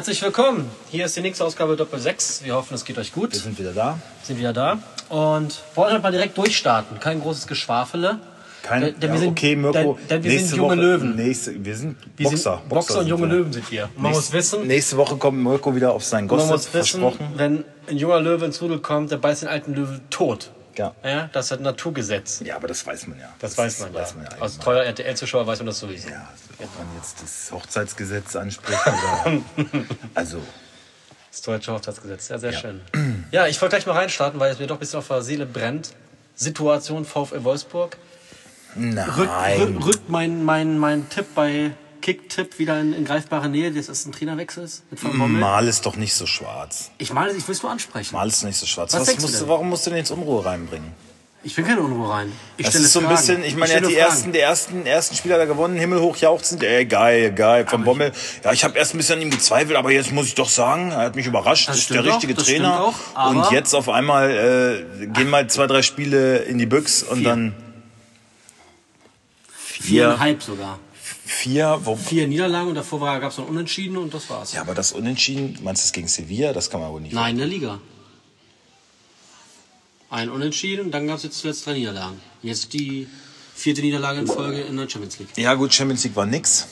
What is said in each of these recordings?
Herzlich willkommen. Hier ist die nächste Ausgabe Doppel 6. Wir hoffen, es geht euch gut. Wir sind wieder da. sind wieder da und wollen halt mal direkt durchstarten. Kein großes Geschwafele. Kein, Denn- denn ja, wir sind- okay, Mirko. denn- denn wir nächste sind junge Woche, Löwen. Nächste, wir sind Wir Boxer. sind Boxer, und sind junge wir. Löwen sind wir. Man muss wissen, Nächste Woche kommt Mirko wieder auf seinen man Gossip, muss wissen, versprochen. wenn ein junger Löwe ins Rudel kommt, der beißt den alten Löwen tot. Ja. Ja, das ist ein Naturgesetz. ja, aber das weiß man ja. Das, weiß man ja. Weiß man ja Als treuer RTL-Zuschauer weiß man das sowieso. ja, ob man jetzt das Hochzeitsgesetz anspricht oder. also, Das deutsche Hochzeitsgesetz. Ja, sehr schön. Ja, ich wollte gleich mal reinstarten, weil es mir doch ein bisschen auf der Seele brennt. Situation VfL Wolfsburg. nein. Rückt, rück, rückt mein, mein, mein Tipp bei Kick-Tipp wieder in, in greifbare Nähe, dass es ein Trainerwechsel ist mit Van Bommel? Mal ist doch nicht so schwarz. Ich meine, ich will es nur ansprechen. Mal ist nicht so schwarz. Was Was denkst musst du, warum musst du denn jetzt Unruhe reinbringen? Ich will keine Unruhe rein. Ich Das stelle ist so ein Fragen. bisschen, ich meine, er hat die Fragen. ersten, die ersten, ersten Spieler da gewonnen, himmelhoch jauchzend, ey, geil, geil, von Bommel. Ja, ich habe erst ein bisschen an ihm gezweifelt, aber jetzt muss ich doch sagen, er hat mich überrascht, Das das ist der auch, richtige das Trainer. auch, und jetzt auf einmal äh, gehen mal zwei, drei Spiele in die Büchs und Vier. dann Viereinhalb sogar. Vier, wo, Vier Niederlagen und davor gab es noch Unentschieden und das war's. ja, aber das Unentschieden, meinst du das gegen Sevilla? Das kann man wohl nicht. Nein, in der Liga. Ein Unentschieden und dann gab es jetzt zuletzt drei Niederlagen. Jetzt die vierte Niederlage in Folge in der Champions League. Ja gut, Champions League war nix.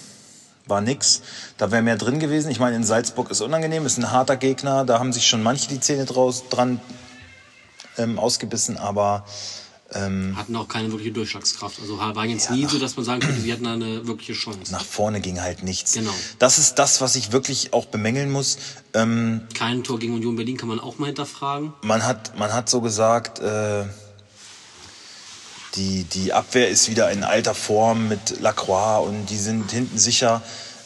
War nix. Da wäre mehr drin gewesen. Ich meine, in Salzburg ist unangenehm, ist ein harter Gegner. Da haben sich schon manche die Zähne draus, dran ähm, ausgebissen, aber Hatten auch keine wirkliche Durchschlagskraft. Also war jetzt nie so, dass man sagen könnte, sie hatten eine wirkliche Chance. nach vorne ging halt nichts. Genau. Das ist das, was ich wirklich auch bemängeln muss. Ähm, Kein Tor gegen Union Berlin kann man auch mal hinterfragen. man, hat, man hat so gesagt, äh, die, die Abwehr ist wieder in alter Form mit Lacroix und die sind hinten sicher.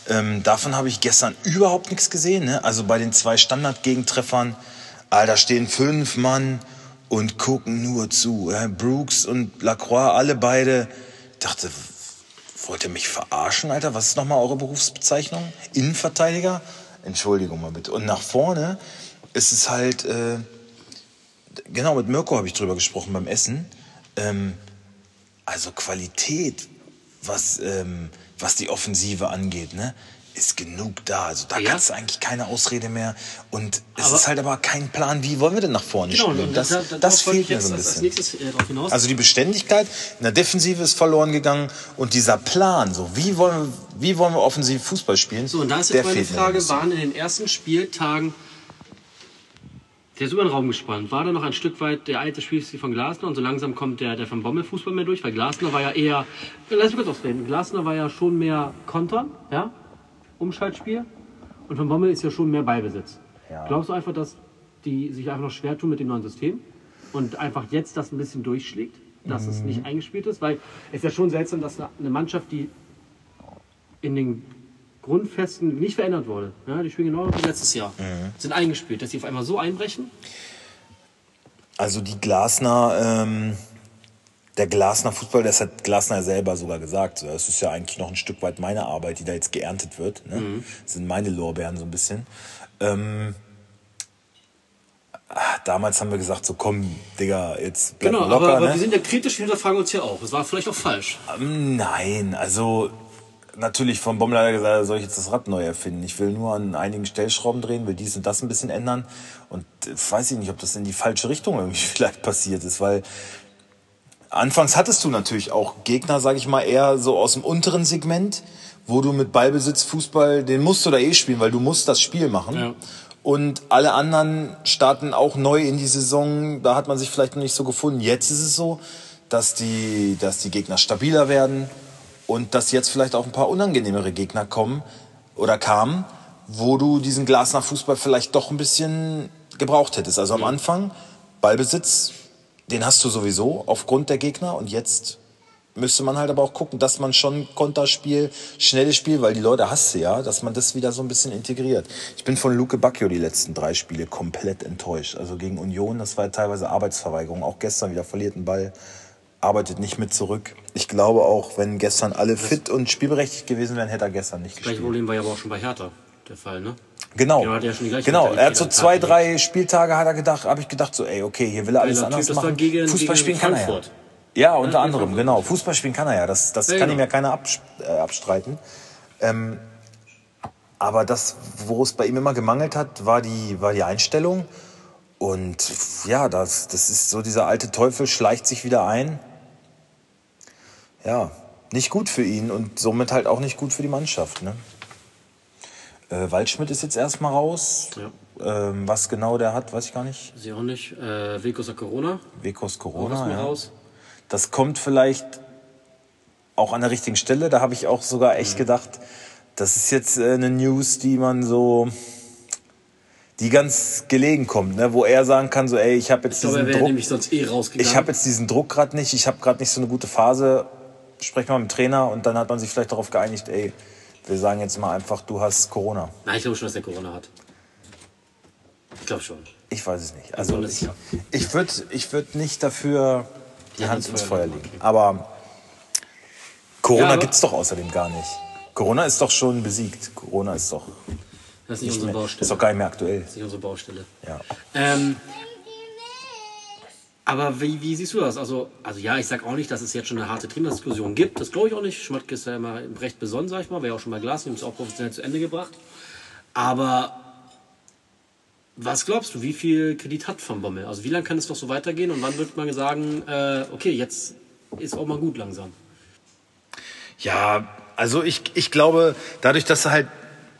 Ähm, davon habe ich gestern überhaupt nichts gesehen. Ne? Also bei den zwei Standardgegentreffern, da stehen fünf Mann und gucken nur zu. Brooks und Lacroix, alle beide. Dachte, wollt ihr mich verarschen, Alter? Was ist nochmal eure Berufsbezeichnung? Innenverteidiger? Entschuldigung mal bitte. Und nach vorne ist es halt, äh, genau, mit Mirko habe ich drüber gesprochen beim Essen. Ähm, also Qualität, was, ähm, was die Offensive angeht, ne? Ist genug da. Also da Ja. kannst du eigentlich keine Ausrede mehr. Und es Aber- ist halt aber kein Plan, wie wollen wir denn nach vorne Genau, spielen. und Das, da- da- das fehlt mir so ein bisschen. nächstes äh. Also die Beständigkeit in der Defensive ist verloren gegangen und dieser Plan, so wie wollen wir, wie wollen wir offensiv Fußball spielen, So, und da ist jetzt meine Frage, waren in den ersten Spieltagen, der ist über den Raum gespannt, war da noch ein Stück weit der alte Spielstil von Glasner und so langsam kommt der, der von Bommel Fußball mehr durch, weil Glasner war ja eher, lass mich kurz ausreden, Glasner war ja schon mehr Kontern, ja, Umschaltspiel und von Bommel ist ja schon mehr Ballbesitz. Ja. Glaubst du einfach, dass die sich einfach noch schwer tun mit dem neuen System und einfach jetzt das ein bisschen durchschlägt, dass es Mhm. nicht eingespielt ist, weil es ist ja schon seltsam, dass eine Mannschaft, die in den Grundfesten nicht verändert wurde. Ja, die spielen genau wie letztes Jahr. Mhm. Sind eingespielt, dass sie auf einmal so einbrechen. Also die Glasner, ähm, der Glasner Fußball, das hat Glasner selber sogar gesagt. Das ist ja eigentlich noch ein Stück weit meine Arbeit, die da jetzt geerntet wird. Ne? Mhm. Das sind meine Lorbeeren so ein bisschen. Ähm, ah, damals haben wir gesagt, so komm, Digga, jetzt bleib Genau, locker. aber, aber ne? wir sind ja kritisch, wir hinterfragen uns ja auch. Es war vielleicht auch falsch. Nein, also natürlich vom Bommel hat er gesagt, soll ich jetzt das Rad neu erfinden. Ich will nur an einigen Stellschrauben drehen, will dies und das ein bisschen ändern. Und jetzt weiß ich nicht, ob das in die falsche Richtung irgendwie vielleicht passiert ist, weil anfangs hattest du natürlich auch Gegner, sag ich mal, eher so aus dem unteren Segment, wo du mit Ballbesitz Fußball, den musst du da eh spielen, weil du musst das Spiel machen. Ja. Und alle anderen starten auch neu in die Saison. Da hat man sich vielleicht noch nicht so gefunden. Jetzt ist es so, dass die, dass die Gegner stabiler werden und dass jetzt vielleicht auch ein paar unangenehmere Gegner kommen oder kamen, wo du diesen Glasner Fußball vielleicht doch ein bisschen gebraucht hättest. Also am Anfang Ballbesitz, den hast du sowieso aufgrund der Gegner und jetzt müsste man halt aber auch gucken, dass man schon Konterspiel, schnelles Spiel, weil die Leute hast du ja, dass man das wieder so ein bisschen integriert. Ich bin von Luke Bacchio die letzten drei Spiele komplett enttäuscht. Also gegen Union, das war teilweise Arbeitsverweigerung. Auch gestern wieder verliert einen Ball, arbeitet nicht mit zurück. Ich glaube auch, wenn gestern alle fit und spielberechtigt gewesen wären, hätte er gestern nicht Das gespielt. Problem war ja aber auch schon bei Hertha der Fall, ne? Genau. Die gleiche genau. Er hat so zwei, drei Spieltage hat er gedacht, habe ich gedacht so, ey, okay, hier will er alles Geiler Typ, anders war machen. gegen- Fußball gegen spielen kann er ja. Frankfurt. Ja, unter Ja, anderem, genau. Fußball spielen kann er ja. Das, das Ja, kann genau. ihm ja keiner abs äh, abstreiten. Ähm, aber das, wo es bei ihm immer gemangelt hat, war die, war die Einstellung. Und ja, das, das ist so, dieser alte Teufel schleicht sich wieder ein. Ja, nicht gut für ihn und somit halt auch nicht gut für die Mannschaft. Ne? Äh, Waldschmidt ist jetzt erstmal raus. Ja. Ähm, was genau der hat, weiß ich gar nicht. Sie auch nicht. Äh, Vekos hat Corona. Auch Corona. Ja. raus. Das kommt vielleicht auch an der richtigen Stelle. Da habe ich auch sogar echt gedacht, das ist jetzt äh, eine News, die man so, die ganz gelegen kommt, ne? wo er sagen kann, so, ey, ich habe jetzt Ich glaube, diesen wäre Druck, eh ich habe jetzt diesen Druck gerade nicht, ich habe gerade nicht so eine gute Phase. Sprech mal mit dem Trainer und dann hat man sich vielleicht darauf geeinigt, ey, wir sagen jetzt mal einfach, du hast Corona. Nein, ich glaube schon, dass der Corona hat. Ich glaube schon. Ich weiß es nicht. Also ich, es ich würde ich würd nicht dafür die Ja, Hand ins ins Feuer legen, okay. Aber Corona Ja, aber- gibt's doch außerdem gar nicht. Corona ist doch schon besiegt. Corona ist doch, Das ist nicht nicht unsere mehr, Baustelle. ist doch gar nicht mehr aktuell. Das ist nicht unsere Baustelle. Ja. Ähm, aber wie, wie siehst du das? Also, also ja, ich sag auch nicht, dass es jetzt schon eine harte Trainerdiskussion gibt. Das glaube ich auch nicht. Schmatke ist ja immer recht besonnen, sag ich mal. Wäre ja auch schon bei Glas, haben es auch professionell zu Ende gebracht. Aber was glaubst du, wie viel Kredit hat Van Bommel? Also wie lange kann es noch so weitergehen und wann wird man sagen, äh, okay, jetzt ist auch mal gut langsam? Ja, also ich, ich glaube, dadurch, dass sie halt,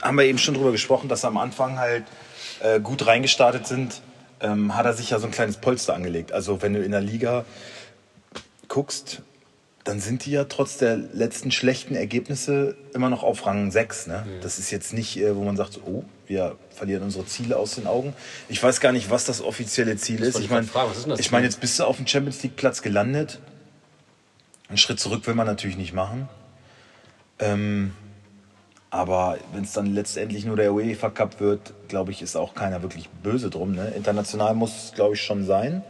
haben wir eben schon drüber gesprochen, dass sie am Anfang halt äh, gut reingestartet sind, ähm, hat er sich ja so ein kleines Polster angelegt. Also wenn du in der Liga guckst, dann sind die ja trotz der letzten schlechten Ergebnisse immer noch auf Rang 6. Ne? Das ist jetzt nicht, äh, wo man sagt, oh, wir verlieren unsere Ziele aus den Augen. Ich weiß gar nicht, was das offizielle Ziel ist. wollte Ich meine, ist das ich meine, jetzt bist du auf dem Champions League Platz gelandet. Einen Schritt zurück will man natürlich nicht machen. Ähm, aber wenn es dann letztendlich nur der UEFA Cup wird, glaube ich, ist auch keiner wirklich böse drum. Ne? International muss es, glaube ich, schon sein.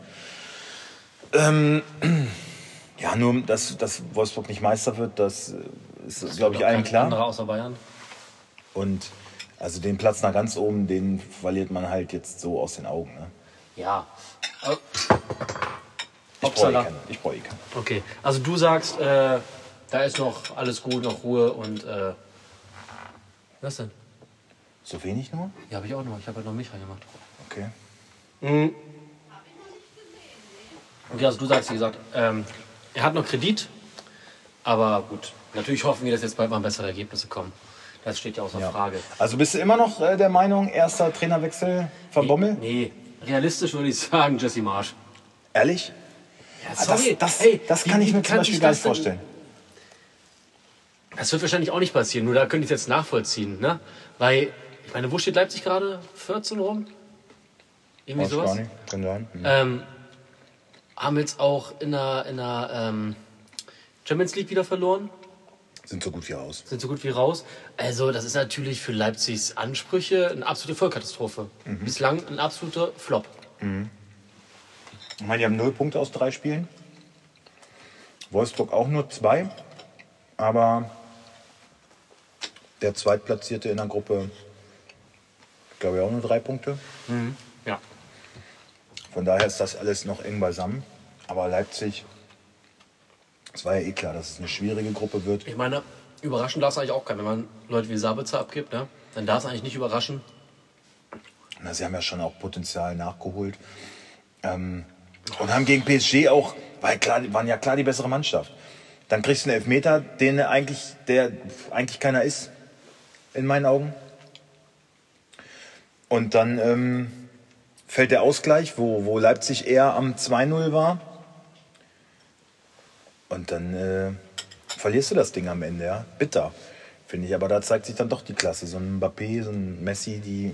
Ähm, ja, nur, dass, dass Wolfsburg nicht Meister wird, das äh, ist, glaube ich, allen klar. Andere außer Bayern. Und also den Platz nach ganz oben, den verliert man halt jetzt so aus den Augen. Ne? Ja. Äh, Ich brauche eh keinen. Ich brauche eh keinen. Okay, also du sagst, äh, da ist noch alles gut, noch Ruhe und äh, was denn? So wenig nur? Ja, habe ich auch noch. Ich habe halt noch mich reingemacht. Okay. Okay, also du sagst, wie gesagt, ähm, er hat noch Kredit, aber gut. Natürlich hoffen wir, dass jetzt bald mal bessere Ergebnisse kommen. Das steht ja außer Ja. Frage. Also bist du immer noch äh, der Meinung, erster Trainerwechsel von Bommel? Nee, realistisch würde ich sagen, Jesse Marsch. Ehrlich? Ja, Ah, Das, das, das kann ich mir zum Beispiel gar nicht vorstellen. Das wird wahrscheinlich auch nicht passieren, nur da könnte ich es jetzt nachvollziehen. Ne? Weil, ich meine, wo steht Leipzig gerade? 14 rum? Irgendwie Weiß gar sowas? nicht. Kann sein. Hm. Ähm, haben jetzt auch in der, in der ähm, Champions League wieder verloren. Sind so gut wie raus. Sind so gut wie raus. Also, das ist natürlich für Leipzigs Ansprüche eine absolute Vollkatastrophe. Mhm. Bislang ein absoluter Flop. Ich meine, die haben null Punkte aus drei Spielen. Wolfsburg auch nur zwei. Aber der Zweitplatzierte in der Gruppe, glaube ich, auch nur drei Punkte. Ja. Von daher ist das alles noch eng beisammen. Aber Leipzig, es war ja eh klar, dass es eine schwierige Gruppe wird. Ich meine, überraschen darf es eigentlich auch keinen. Wenn man Leute wie Sabitzer abgibt, ne? dann darf es eigentlich nicht überraschen. Na, sie haben ja schon auch Potenzial nachgeholt. Ähm, und haben gegen PSG auch, weil klar, waren ja klar die bessere Mannschaft. Dann kriegst du einen Elfmeter, den eigentlich, der eigentlich keiner ist, in meinen Augen. Und dann ähm, fällt der Ausgleich, wo, wo Leipzig eher am 2-0 war. Und dann äh, verlierst du das Ding am Ende, ja. Bitter, finde ich. Aber da zeigt sich dann doch die Klasse. So ein Mbappé, so ein Messi, die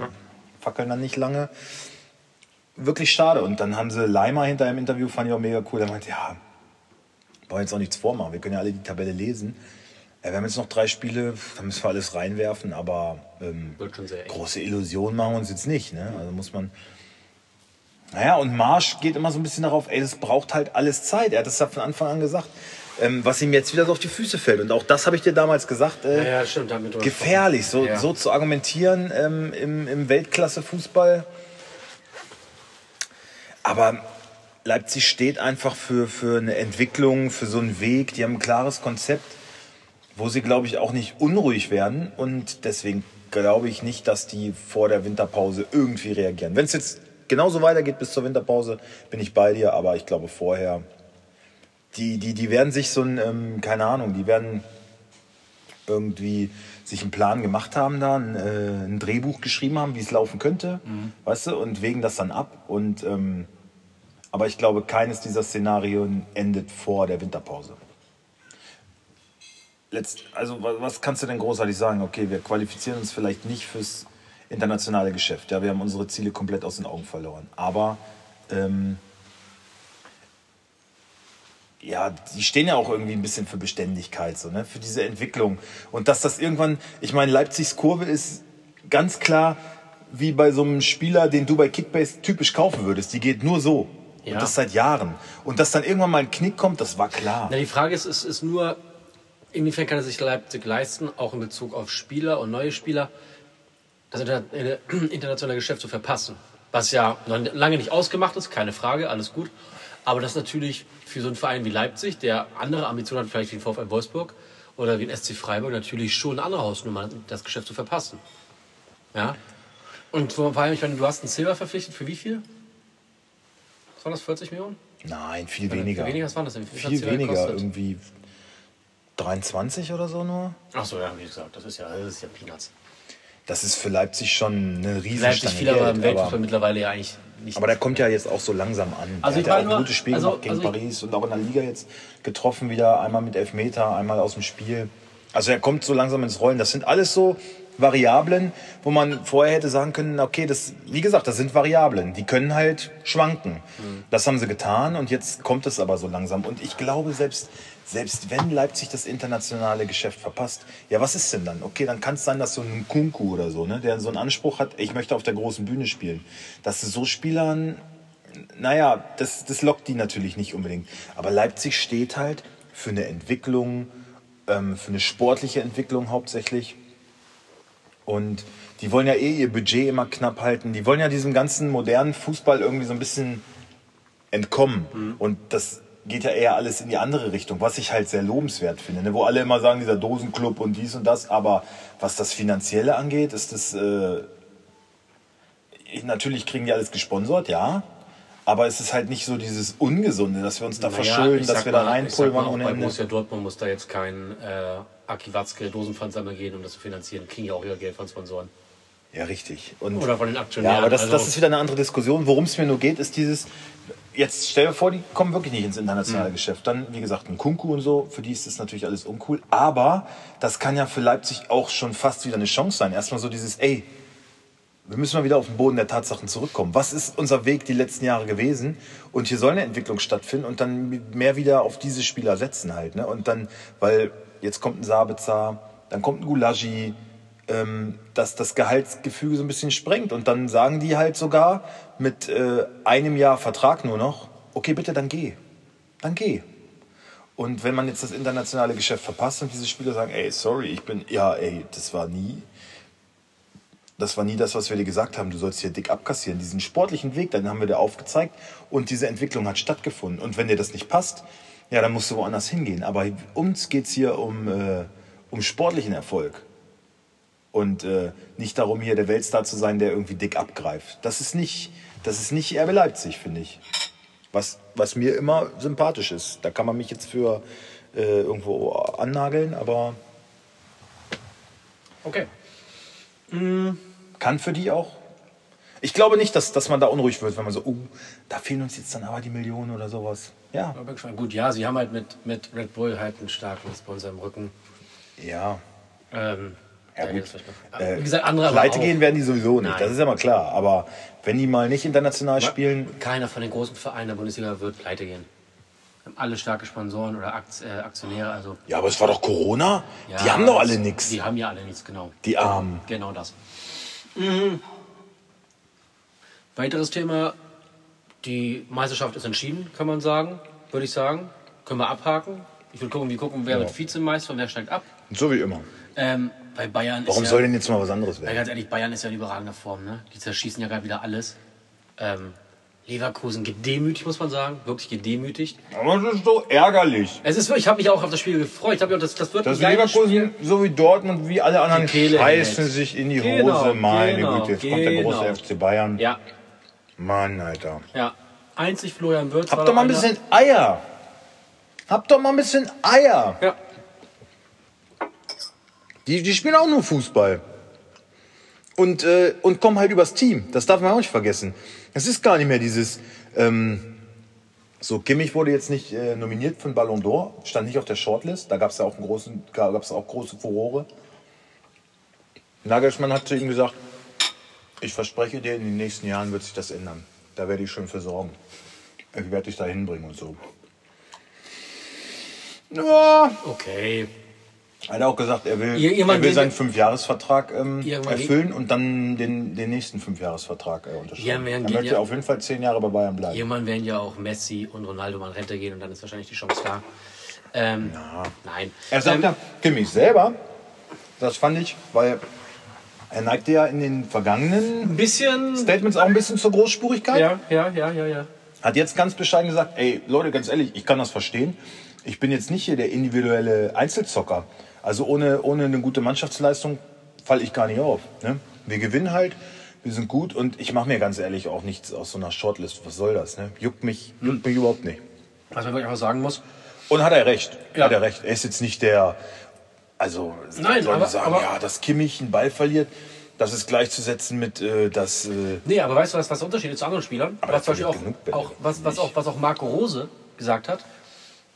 fackeln dann nicht lange. Wirklich schade. Und dann haben sie Leimer hinter im Interview, fand ich auch mega cool. Der meinte, ja, wollen jetzt auch nichts vormachen. Wir können ja alle die Tabelle lesen. Wir haben jetzt noch drei Spiele, da müssen wir alles reinwerfen, aber ähm, große Illusionen machen wir uns jetzt nicht. Ne? Also muss man. Naja, und Marsch geht immer so ein bisschen darauf, ey, das braucht halt alles Zeit. Er hat das ja von Anfang an gesagt. Ähm, was ihm jetzt wieder so auf die Füße fällt. Und auch das habe ich dir damals gesagt. Äh, Ja, ja, stimmt. Gefährlich, so, Ja. so zu argumentieren ähm, im, im Weltklasse-Fußball. Aber Leipzig steht einfach für, für eine Entwicklung, für so einen Weg. Die haben ein klares Konzept, wo sie, glaube ich, auch nicht unruhig werden. Und deswegen glaube ich nicht, dass die vor der Winterpause irgendwie reagieren. Wenn es jetzt genauso weitergeht bis zur Winterpause, bin ich bei dir, aber ich glaube vorher, die, die, die werden sich so ein, ähm, keine Ahnung, die werden irgendwie sich einen Plan gemacht haben da, ein, äh, ein Drehbuch geschrieben haben, wie es laufen könnte, weißt du, und wägen das dann ab. Und, ähm, aber ich glaube, keines dieser Szenarien endet vor der Winterpause. Letzt, also wa- was kannst du denn großartig sagen? Okay, wir qualifizieren uns vielleicht nicht fürs internationale Geschäft. Ja, wir haben unsere Ziele komplett aus den Augen verloren. Aber ähm, ja, die stehen ja auch irgendwie ein bisschen für Beständigkeit, so, ne? für diese Entwicklung. Und dass das irgendwann, ich meine, Leipzigs Kurve ist ganz klar wie bei so einem Spieler, den du bei Kickbase typisch kaufen würdest. Die geht nur so. Ja. Und das seit Jahren. Und dass dann irgendwann mal ein Knick kommt, das war klar. Na, die Frage ist, ist, ist nur, inwiefern kann es sich Leipzig leisten, auch in Bezug auf Spieler und neue Spieler, das äh, internationale Geschäft zu verpassen. Was ja lange nicht ausgemacht ist, keine Frage, alles gut. Aber das natürlich für so einen Verein wie Leipzig, der andere Ambitionen hat, vielleicht wie ein VfL Wolfsburg oder wie ein SC Freiburg, natürlich schon eine andere Hausnummer, das Geschäft zu verpassen. Ja. Und vor allem, ich meine, du hast einen Silber verpflichtet, für wie viel? Was waren das, 40 Millionen? Nein, viel weniger. weniger, was waren das denn? Viel Viel weniger, gekostet? irgendwie 23 oder so nur. Ach so, ja, wie gesagt, das ist ja, das ist ja Peanuts. Das ist für Leipzig schon eine Leipzig Riesenstange viel, aber im Geld. Weltfußball mittlerweile ja eigentlich nicht. aber der kommt ja jetzt auch so langsam an. Also der hat ja auch nur- gutes Spiel also- gemacht gegen also Paris und auch in der Liga jetzt getroffen wieder. Einmal mit Elfmeter, einmal aus dem Spiel. Also er kommt so langsam ins Rollen. Das sind alles so Variablen, wo man vorher hätte sagen können, okay, das, wie gesagt, das sind Variablen. Die können halt schwanken. Mhm. Das haben sie getan und jetzt kommt es aber so langsam. Und ich glaube, selbst, selbst wenn Leipzig das internationale Geschäft verpasst, ja, was ist denn dann? Okay, dann kann es sein, dass so ein Kunku oder so, ne, der so einen Anspruch hat, ich möchte auf der großen Bühne spielen, dass du so Spielern naja, das, das lockt die natürlich nicht unbedingt. Aber Leipzig steht halt für eine Entwicklung, ähm, für eine sportliche Entwicklung hauptsächlich. Und die wollen ja eh ihr Budget immer knapp halten. Die wollen ja diesem ganzen modernen Fußball irgendwie so ein bisschen entkommen. Und das geht ja eher alles in die andere Richtung, was ich halt sehr lobenswert finde. Ne? Wo alle immer sagen, dieser Dosenclub und dies und das. Aber was das Finanzielle angeht, ist das... Äh, natürlich kriegen die alles gesponsert, ja. Aber es ist halt nicht so dieses Ungesunde, dass wir uns da Naja, verschulden, dass wir da mal- sag reinpulvern ohne Bei Ende. Borussia Dortmund muss da jetzt kein äh, Aki Watzke Dosenpfandsammler gehen, um das zu finanzieren. Kriegen ja auch ihr Geld von Sponsoren. Ja, richtig. Und Oder von den Aktionären. Ja, aber das, Also- das ist wieder eine andere Diskussion. Worum es mir nur geht, ist dieses, jetzt stell dir vor, die kommen wirklich nicht ins Mhm. internationale Geschäft. Dann, wie gesagt, ein Kunku und so, für die ist das natürlich alles uncool. Aber das kann ja für Leipzig auch schon fast wieder eine Chance sein. Erstmal so dieses, ey, wir müssen mal wieder auf den Boden der Tatsachen zurückkommen. Was ist unser Weg die letzten Jahre gewesen? Und hier soll eine Entwicklung stattfinden und dann mehr wieder auf diese Spieler setzen halt. Ne? Und dann, weil jetzt kommt ein Sabitzer, dann kommt ein Gulagi, ähm, dass das Gehaltsgefüge so ein bisschen sprengt. Und dann sagen die halt sogar mit äh, einem Jahr Vertrag nur noch, okay, bitte, dann geh. Dann geh. Und wenn man jetzt das internationale Geschäft verpasst und diese Spieler sagen, ey, sorry, ich bin, ja, ey, das war nie, das war nie das, was wir dir gesagt haben. Du sollst hier dick abkassieren. Diesen sportlichen Weg, dann haben wir dir aufgezeigt und diese Entwicklung hat stattgefunden. Und wenn dir das nicht passt, ja, dann musst du woanders hingehen. Aber uns geht's hier um, äh, um sportlichen Erfolg. Und äh, nicht darum, hier der Weltstar zu sein, der irgendwie dick abgreift. Das ist nicht, das ist nicht RB Leipzig, finde ich. Was, was mir immer sympathisch ist. Da kann man mich jetzt für äh, irgendwo annageln, aber Okay. kann für die auch. Ich glaube nicht, dass, dass man da unruhig wird, wenn man so, uh, da fehlen uns jetzt dann aber die Millionen oder sowas. Ja. Gut, ja, sie haben halt mit, mit Red Bull halt einen starken Sponsor im Rücken. ja. Ähm, Ja, gut. Äh, Wie gesagt, andere Pleite gehen werden die sowieso nicht, Nein. das ist ja mal klar. Aber wenn die mal nicht international spielen, Keiner von den großen Vereinen der Bundesliga wird pleite gehen. Haben alle starke Sponsoren oder Akt, äh, Aktionäre. Also, ja, aber es war doch Corona. die ja, haben doch alle nichts. Die haben ja alle nichts, genau. Die Armen. Genau das. Mhm. Weiteres Thema. Die Meisterschaft ist entschieden, kann man sagen. Würde ich sagen. Können wir abhaken. Ich will gucken, wir gucken, wer Ja. wird Vizemeister und wer steigt ab. So wie immer. Ähm, bei Bayern Warum ist soll ja, denn jetzt mal was anderes ja, werden? ganz ehrlich, Bayern ist ja in überragender Form. Ne? Die zerschießen ja gerade wieder alles. Ähm, Leverkusen gedemütigt, muss man sagen. Wirklich gedemütigt. Aber das ist so ärgerlich. Es ist wirklich, ich habe mich auch auf das Spiel gefreut. Ich habe ja, das, das wird geiles Leverkusen, Spiel. so wie Dortmund, wie alle anderen, scheißen hält. sich in die Genau, Hose. Meine genau, Güte, jetzt kommt der große genau. FC Bayern. Ja, Mann, Alter. ja. Einzig Florian Wirtz. Habt doch mal ein bisschen Eier. Habt doch mal ein bisschen Eier. Ja. Die, die spielen auch nur Fußball. Und, äh, und kommen halt übers Team. Das darf man auch nicht vergessen. Es ist gar nicht mehr dieses. Ähm, so, Kimmich wurde jetzt nicht äh, nominiert den Ballon d'Or, stand nicht auf der Shortlist. Da gab es ja auch, einen großen, gab's auch große Furore. Nagelsmann hat zu ihm gesagt: Ich verspreche dir, in den nächsten Jahren wird sich das ändern. Da werde ich schon für sorgen. Ich werde dich da hinbringen und so. Ja, Okay. Hat er auch gesagt, er will, irgendwann er will seinen Fünfjahresvertrag ähm, erfüllen und dann den, den nächsten Fünfjahresvertrag äh, unterschreiben. Er möchte ja- auf jeden Fall zehn Jahre bei Bayern bleiben. Irgendwann werden ja auch Messi und Ronaldo mal in Rente gehen und dann ist wahrscheinlich die Chance da. Ähm, Nein. Er sagt ähm, ja, Kimmich selber, das fand ich, weil er neigte ja in den vergangenen bisschen. Statements auch ein bisschen zur Großspurigkeit. Ja, ja, ja, ja, ja. Hat jetzt ganz bescheiden gesagt, ey Leute, ganz ehrlich, ich kann das verstehen. Ich bin jetzt nicht hier der individuelle Einzelzocker. Also ohne, ohne eine gute Mannschaftsleistung falle ich gar nicht auf. Ne? Wir gewinnen halt, wir sind gut und ich mache mir ganz ehrlich auch nichts aus so einer Shortlist. Was soll das? Ne? Juckt, mich, juckt mich überhaupt nicht. Was man wirklich einfach sagen muss. Und hat er recht. Ja. Hat er recht. Er ist jetzt nicht der, also Nein, soll aber- sagen, aber- ja, dass Kimmich einen Ball verliert, das ist gleichzusetzen mit, äh, dass äh, Nee, aber weißt du, was, was der Unterschied ist zu anderen Spielern? Aber was, zum Beispiel auch, auch, was, was, auch, was auch Marco Rose gesagt hat.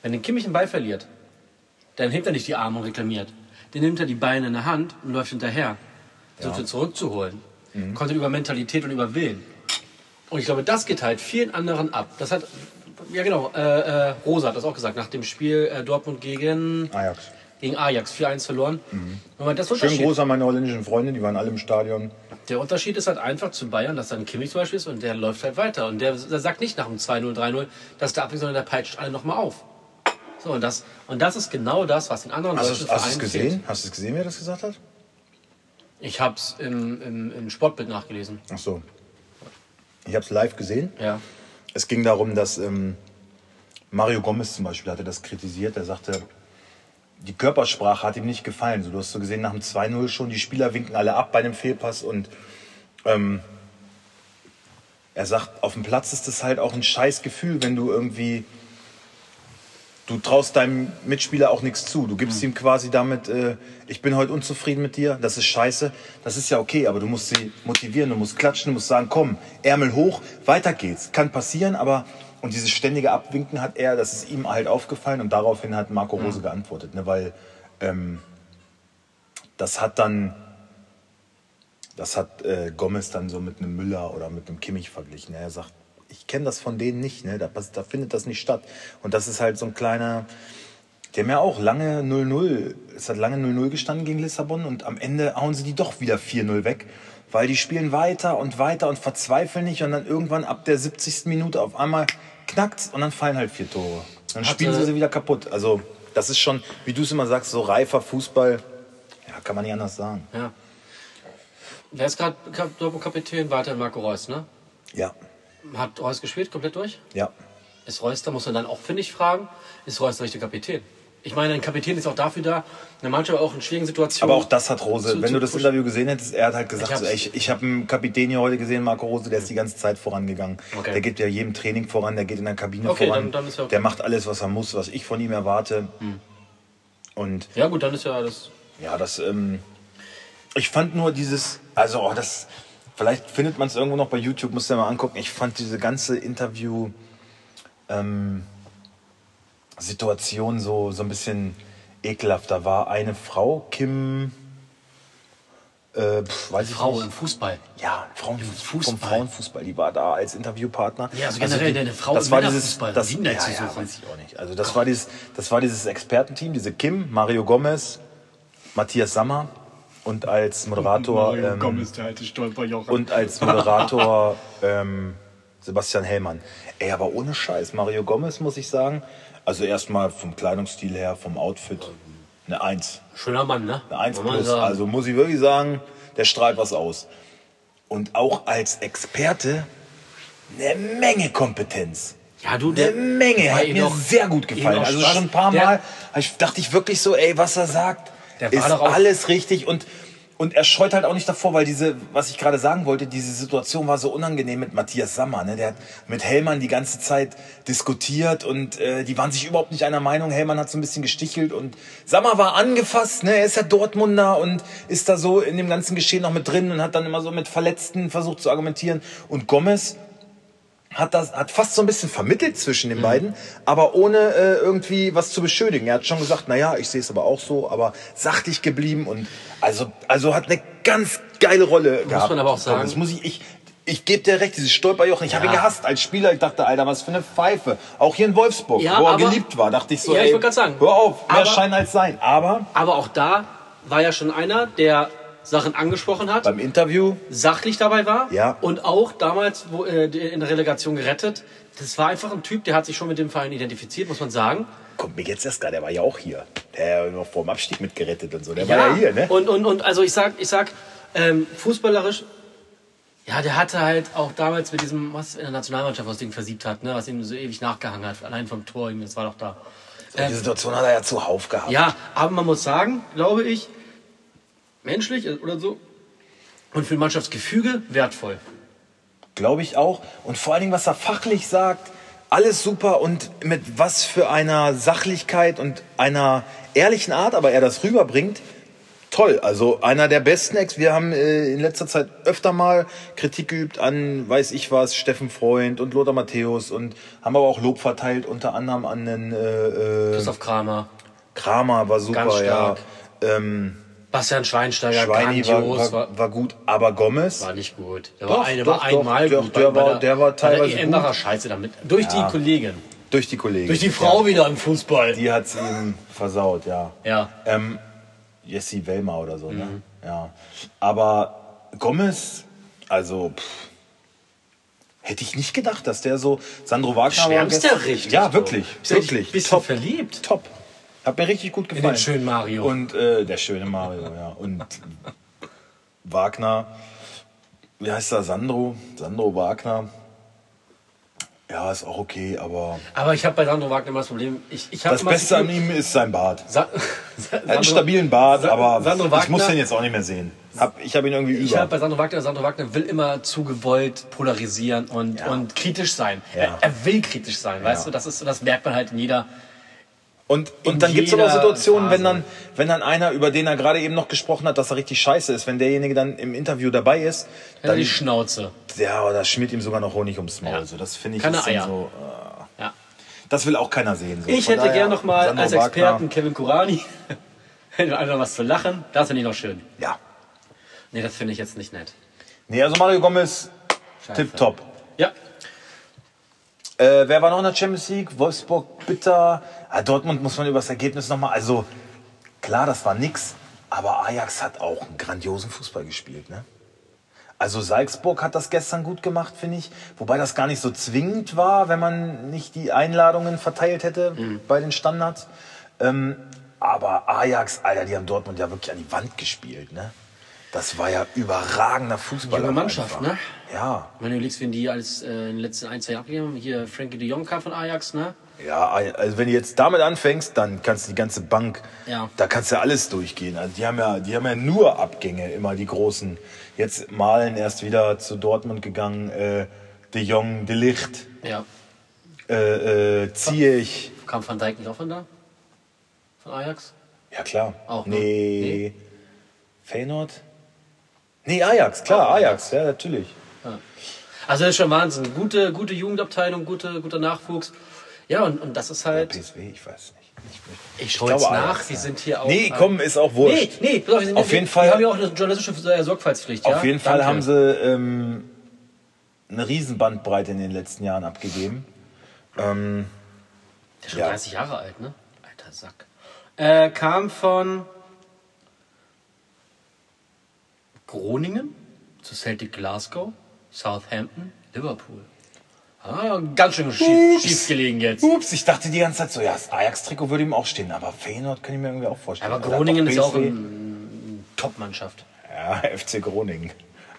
Wenn den Kimmich einen Ball verliert, dann hebt er nicht die Arme und reklamiert. Den nimmt er die Beine in der Hand und läuft hinterher. Versucht ihn zurückzuholen. Mhm. Kommt dann über Mentalität und über Willen. Und ich glaube, das geht halt vielen anderen ab. Das hat, ja genau, äh, äh, Rose hat das auch gesagt, nach dem Spiel äh, Dortmund gegen, Ajax. gegen Ajax, 4-1 verloren. Man das Unterschied, Gruß an meine holländischen Freunde, die waren alle im Stadion. der Unterschied ist halt einfach zu Bayern, dass dann Kimmich zum Beispiel ist und der läuft halt weiter. Und der, der sagt nicht nach dem 2-0, 3-0, dass der abwinkt, sondern der peitscht alle nochmal auf. So, und das, und das ist genau das, was in anderen Hast deutschen du hast du es Vereinen gesehen? fehlt. Hast du es gesehen, wer das gesagt hat? Ich habe es im, im, im Sportbild nachgelesen. Ach so. Ich habe es live gesehen. Ja. Es ging darum, dass ähm, Mario Gomez zum Beispiel hatte das kritisiert. Er sagte, die Körpersprache hat ihm nicht gefallen. So, du hast so gesehen, nach dem 2-0 schon, die Spieler winken alle ab bei dem Fehlpass und ähm, er sagt, auf dem Platz ist das halt auch ein scheiß Gefühl, wenn du irgendwie du traust deinem Mitspieler auch nichts zu. Du gibst ihm quasi damit, äh, ich bin heute unzufrieden mit dir, das ist scheiße. Das ist ja okay, aber du musst sie motivieren, du musst klatschen, du musst sagen, komm, Ärmel hoch, weiter geht's. Kann passieren, aber und dieses ständige Abwinken hat er, das ist ihm halt aufgefallen und daraufhin hat Marco Rose geantwortet, ne, weil ähm, das hat dann das hat äh, Gomez dann so mit einem Müller oder mit einem Kimmich verglichen. Er sagt, ich kenne das von denen nicht, ne? da, da findet das nicht statt. Und das ist halt so ein kleiner, die haben ja auch lange 0-0, es hat lange 0-0 gestanden gegen Lissabon und am Ende hauen sie die doch wieder 4-0 weg, weil die spielen weiter und weiter und verzweifeln nicht und dann irgendwann ab der 70. Minute auf einmal knackt's und dann fallen halt vier Tore. Dann Hatte- spielen sie sie wieder kaputt. Also das ist schon, wie du es immer sagst, so reifer Fußball, ja, kann man nicht anders sagen. ja. Wer ist gerade Kap- Dortmund-Kapitän? Weiter Marco Reus, ne? Ja, Hat Reus gespielt, komplett durch? ja. Ist Reus, da muss man dann auch, finde ich, fragen, ist Reus der richtige Kapitän? Ich meine, ein Kapitän ist auch dafür da, eine Mannschaft auch in schwierigen Situationen. Aber auch das hat Rose, zu- wenn zu du das pushen. Interview gesehen hättest, er hat halt gesagt, Ich so, hab's- ey, ich, ich habe einen Kapitän hier heute gesehen, Marco Rose, der ist die ganze Zeit vorangegangen. Okay. Der geht ja jedem Training voran, der geht in der Kabine Okay, voran. dann- dann ist ja okay. Der macht alles, was er muss, was ich von ihm erwarte. Und Ja, gut, dann ist ja das. ja, das, ähm, ich fand nur dieses, also oh, das, vielleicht findet man es irgendwo noch bei YouTube, musst du dir mal angucken. Ich fand diese ganze Interview, ähm, Situation so, so ein bisschen ekelhaft. Da war eine Frau, Kim, äh, pf, weiß ich Frau nicht. im Fußball. Ja, Frauenfußball. Fußball. Vom Frauenfußball, die war da als Interviewpartner. Ja, also generell eine Frau das im war dieses, das, ja, zu ja, suchen? weiß ich auch nicht. Also das war dieses, das war dieses Expertenteam, diese Kim, Mario Gomez, Matthias Sammer und als Moderator ähm, der alte Stolperjoch. und als Moderator ähm, Sebastian Hellmann. Ey, aber ohne Scheiß, Mario Gomez muss ich sagen, also erstmal vom Kleidungsstil her, vom Outfit, eine Eins. Schöner Mann, ne? Eine 1 Muss man plus. Also muss ich wirklich sagen, der strahlt was aus. Und auch als Experte eine Menge Kompetenz. Ja, du, Eine der Menge, war hat ihm mir doch- sehr gut ihm gefallen. Also schon ein paar Mal ich, dachte ich wirklich so, ey, was er sagt, Der war ist doch auch- alles richtig und und er scheut halt auch nicht davor, weil diese, was ich gerade sagen wollte, diese Situation war so unangenehm mit Matthias Sammer. Ne? Der hat mit Hellmann die ganze Zeit diskutiert und äh, die waren sich überhaupt nicht einer Meinung. Hellmann hat so ein bisschen gestichelt und Sammer war angefasst. Ne? Er ist ja Dortmunder und ist da so in dem ganzen Geschehen noch mit drin und hat dann immer so mit Verletzten versucht zu argumentieren. Und Gomez hat das hat fast so ein bisschen vermittelt zwischen den beiden, aber ohne äh, irgendwie was zu beschönigen. Er hat schon gesagt, na ja, ich sehe es aber auch so, aber sachlich geblieben und also also hat eine ganz geile Rolle gehabt. man aber auch sagen- Das muss ich ich ich gebe dir recht, dieses Stolperjochen. Ich habe ihn Ja. gehasst als Spieler. Ich dachte, Alter, was für eine Pfeife. Auch hier in Wolfsburg, Ja, wo er aber- geliebt war, dachte ich so, Ja, ich wollte grad sagen. hör auf, mehr Aber- Schein als Sein. Aber Aber auch da war ja schon einer, der Sachen angesprochen hat, beim Interview, sachlich dabei war Ja. und auch damals wo, äh, in der Relegation gerettet. Das war einfach ein Typ, der hat sich schon mit dem Verein identifiziert, muss man sagen. kommt mir jetzt erst gerade, der war ja auch hier. Der noch vor dem Abstieg mitgerettet und so. Der war ja hier, ne? Und, und, und also ich sag, ich sag, ähm, fußballerisch, ja, der hatte halt auch damals mit diesem, was in der Nationalmannschaft, was Ding versiebt hat, ne, was ihm so ewig nachgehangen hat, allein vom Tor, das war doch da. Die Situation hat er ja zuhauf gehabt. Ja, aber man muss sagen, glaube ich, menschlich oder so und für Mannschaftsgefüge wertvoll. Glaube ich auch. Und vor allen Dingen, was er fachlich sagt, alles super und mit was für einer Sachlichkeit und einer ehrlichen Art, aber er das rüberbringt, toll. Also einer der besten Ex. Wir haben äh, in letzter Zeit öfter mal Kritik geübt an, weiß ich was, Steffen Freund und Lothar Matthäus und haben aber auch Lob verteilt, unter anderem an den äh, äh, Christoph Kramer, Kramer war super, Ganz ja. stark. Ähm, Bastian Schweinsteiger, Schweini war, grandios, war, war gut, aber Gomez. War nicht gut. Der Doch, war, eine, doch, war doch, einmal der- gut. der bei war- der war teilweise der gut. scheiße damit. Durch die Kollegen. Durch die Kollegen. Durch die Frau wieder im Fußball. Die hat's ihm versaut, ja. Ja. Ähm, Jessie Wellmer oder so, Mhm. ne? Ja. Aber Gomez, also, pff, hätte ich nicht gedacht, dass der so. Sandro Wagner Schwärmst ja richtig, Ja, wirklich. Bist ja wirklich. bist du top. verliebt? Top. Hat mir richtig gut gefallen. den schönen Mario. Und äh, der schöne Mario, ja. Und Wagner, wie heißt er? Sandro? Sandro Wagner. Ja, ist auch okay, aber Aber ich habe bei Sandro Wagner immer das Problem. Ich, ich das Beste an ihm ist sein Bart. Sa hat einen stabilen Bart, Sa- aber Sandro ich muss Wagner- den jetzt auch nicht mehr sehen. Hab, ich habe ihn irgendwie Ich über. habe bei Sandro Wagner, Sandro Wagner will immer zu gewollt polarisieren und, Ja. und kritisch sein. Ja. Er, er will kritisch sein, weißt du? Das ist das merkt man halt in jeder. Und, und dann gibt es aber Situationen, wenn dann, wenn dann einer, über den er gerade eben noch gesprochen hat, dass er richtig scheiße ist, wenn derjenige dann im Interview dabei ist, Dann dann die Schnauze. ja, oder schmiert ihm sogar noch Honig ums Maul. Ja. So, das finde ich Keine Eier. so. Äh, Ja. das will auch keiner sehen. So. Ich Von hätte daher, gern noch mal Sandro als Wagner, Experten Kevin Kurani. Einfach was zu lachen. Das finde ich noch schön. Ja. Nee, das finde ich jetzt nicht nett. Nee, also Mario Gomez, tipptopp. Ja. Äh, wer war noch in der Champions League? Wolfsburg, bitter. Ah, Dortmund muss man über das Ergebnis nochmal. Also, klar, das war nix. Aber Ajax hat auch einen grandiosen Fußball gespielt. Ne? Also, Salzburg hat das gestern gut gemacht, finde ich. Wobei das gar nicht so zwingend war, wenn man nicht die Einladungen verteilt hätte bei den Standards. Ähm, aber Ajax, Alter, die haben Dortmund ja wirklich an die Wand gespielt. Ne? Das war ja überragender Fußball. Junge Mannschaft, ne? Ja. Wenn du überlegst, wen die als äh, in den letzten ein, zwei Jahren abgegeben haben, hier Frankie de Jong kam von Ajax, ne? Ja, also wenn du jetzt damit anfängst, dann kannst du die ganze Bank, Ja. da kannst du ja alles durchgehen. Also die haben ja, die haben ja nur Abgänge, immer die großen. Jetzt Malen erst wieder zu Dortmund gegangen, äh, De Jong, De Licht, Ja. äh, äh, Ziyech. Kam Van Dijk nicht auch von da? Von Ajax? Ja klar. Auch, ne? nee. Feyenoord? Nee, Ajax, klar, Ajax, ja, natürlich. Also das ist schon Wahnsinn. Gute, gute Jugendabteilung, gute, guter Nachwuchs. Ja, und, und das ist halt. PSW, ich weiß nicht. Ich, Ich schaue jetzt nach, ja. sind hier auch. Nee, komm, ist auch Nee, wurscht. nee, pass auf, Auf jeden Fall- Wir haben ja auch eine journalistische äh, Sorgfaltspflicht. ja? Auf jeden Fall Danke. haben sie ähm, eine Riesenbandbreite in den letzten Jahren abgegeben. Ähm, Der ist schon ja. 30 Jahre alt, ne? Alter Sack. Äh, kam von Groningen zu Celtic Glasgow, Southampton, Liverpool. Ah, ganz schön schief, schief gelegen jetzt. ups, ich dachte die ganze Zeit so, ja, das Ajax-Trikot würde ihm auch stehen, aber Feyenoord kann ich mir irgendwie auch vorstellen. Aber Groningen ist auch eine Top-Mannschaft. Ja, FC Groningen.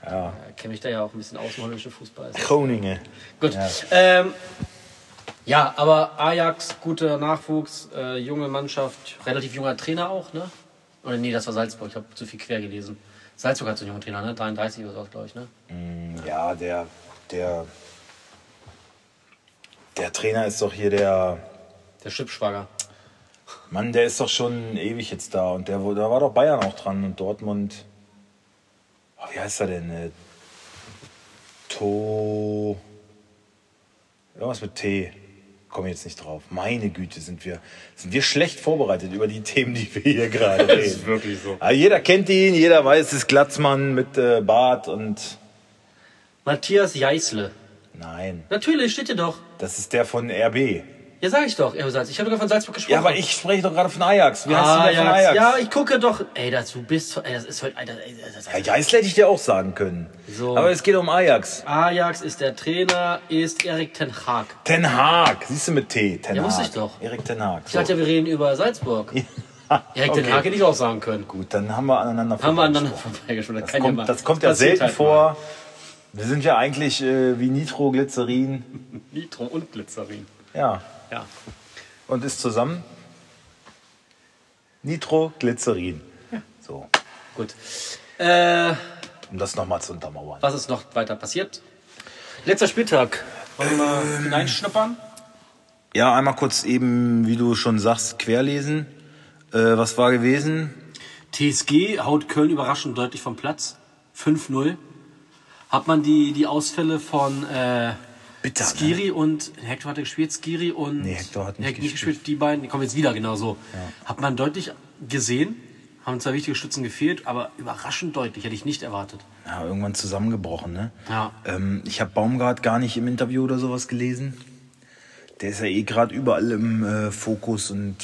Ja. Kenne mich da ja auch ein bisschen aus, holländische Fußball. Groningen. Gut. Ja. Ähm, ja, aber Ajax, guter Nachwuchs, äh, junge Mannschaft, relativ junger Trainer auch, ne? Oder nee, das war Salzburg, ich habe zu viel quer gelesen. Salzburg hat so einen jungen Trainer, ne? 33 oder so, glaube ich, ne? Mm, ja, der, der, der Trainer ist doch hier der. Der Schippschwager. Mann, der ist doch schon ewig jetzt da und der, da war doch Bayern auch dran und Dortmund. Oh, wie heißt er denn? Äh, to. Irgendwas mit T komme jetzt nicht drauf. Meine Güte, sind wir, sind wir schlecht vorbereitet über die Themen, die wir hier gerade reden. das ist wirklich so. Aber jeder kennt ihn, jeder weiß, es ist Glatzmann mit äh, Bart und. Matthias Jeißle. Nein. Natürlich, steht hier doch. Das ist der von RB. Ja, sag ich doch. Ich habe sogar von Salzburg gesprochen. Ja, aber ich spreche doch gerade von Ajax. Wie heißt du denn von Ajax? Ja, ich gucke doch. Ey, das, du bist. Ey, das ist heute. Ey, das, ja, Geisler hätte ich dir auch sagen können. So. Aber es geht um Ajax. Ajax ist der Trainer, ist Erik Ten Haag. Ten Haag, siehst du mit T. Ten ja, wusste ich doch. Erik Ten Haag. So. Ich dachte ja, wir reden über Salzburg. Erik okay. Ten Haag hätte ich auch sagen können. Gut, dann haben wir aneinander Haben wir aneinander vorbeigeschoben. Das, das, kommt, ja das kommt ja selten halt vor. Mal. Wir sind ja eigentlich äh, wie Nitroglycerin. Nitro und Glycerin. Ja. Ja und ist zusammen Nitroglycerin. Ja. So. Gut. Äh, um das nochmal zu untermauern. Was ist noch weiter passiert? Letzter Spieltag. Wollen wir ähm, hineinschnuppern? Ja, einmal kurz eben, wie du schon sagst, querlesen. Äh, was war gewesen? TSG haut Köln überraschend deutlich vom Platz. 5-0. Hat man die, die Ausfälle von äh, Bitter, Skiri ne? und Hector hatte gespielt, Skiri und nee, Hector hat nicht, Hector nicht gespielt. Die beiden, die kommen jetzt wieder genau so. Ja. Hat man deutlich gesehen, haben zwei wichtige Stützen gefehlt, aber überraschend deutlich, hätte ich nicht erwartet. Ja, irgendwann zusammengebrochen, ne? Ja. Ähm, ich habe Baumgart gar nicht im Interview oder sowas gelesen. Der ist ja eh gerade überall im äh, Fokus und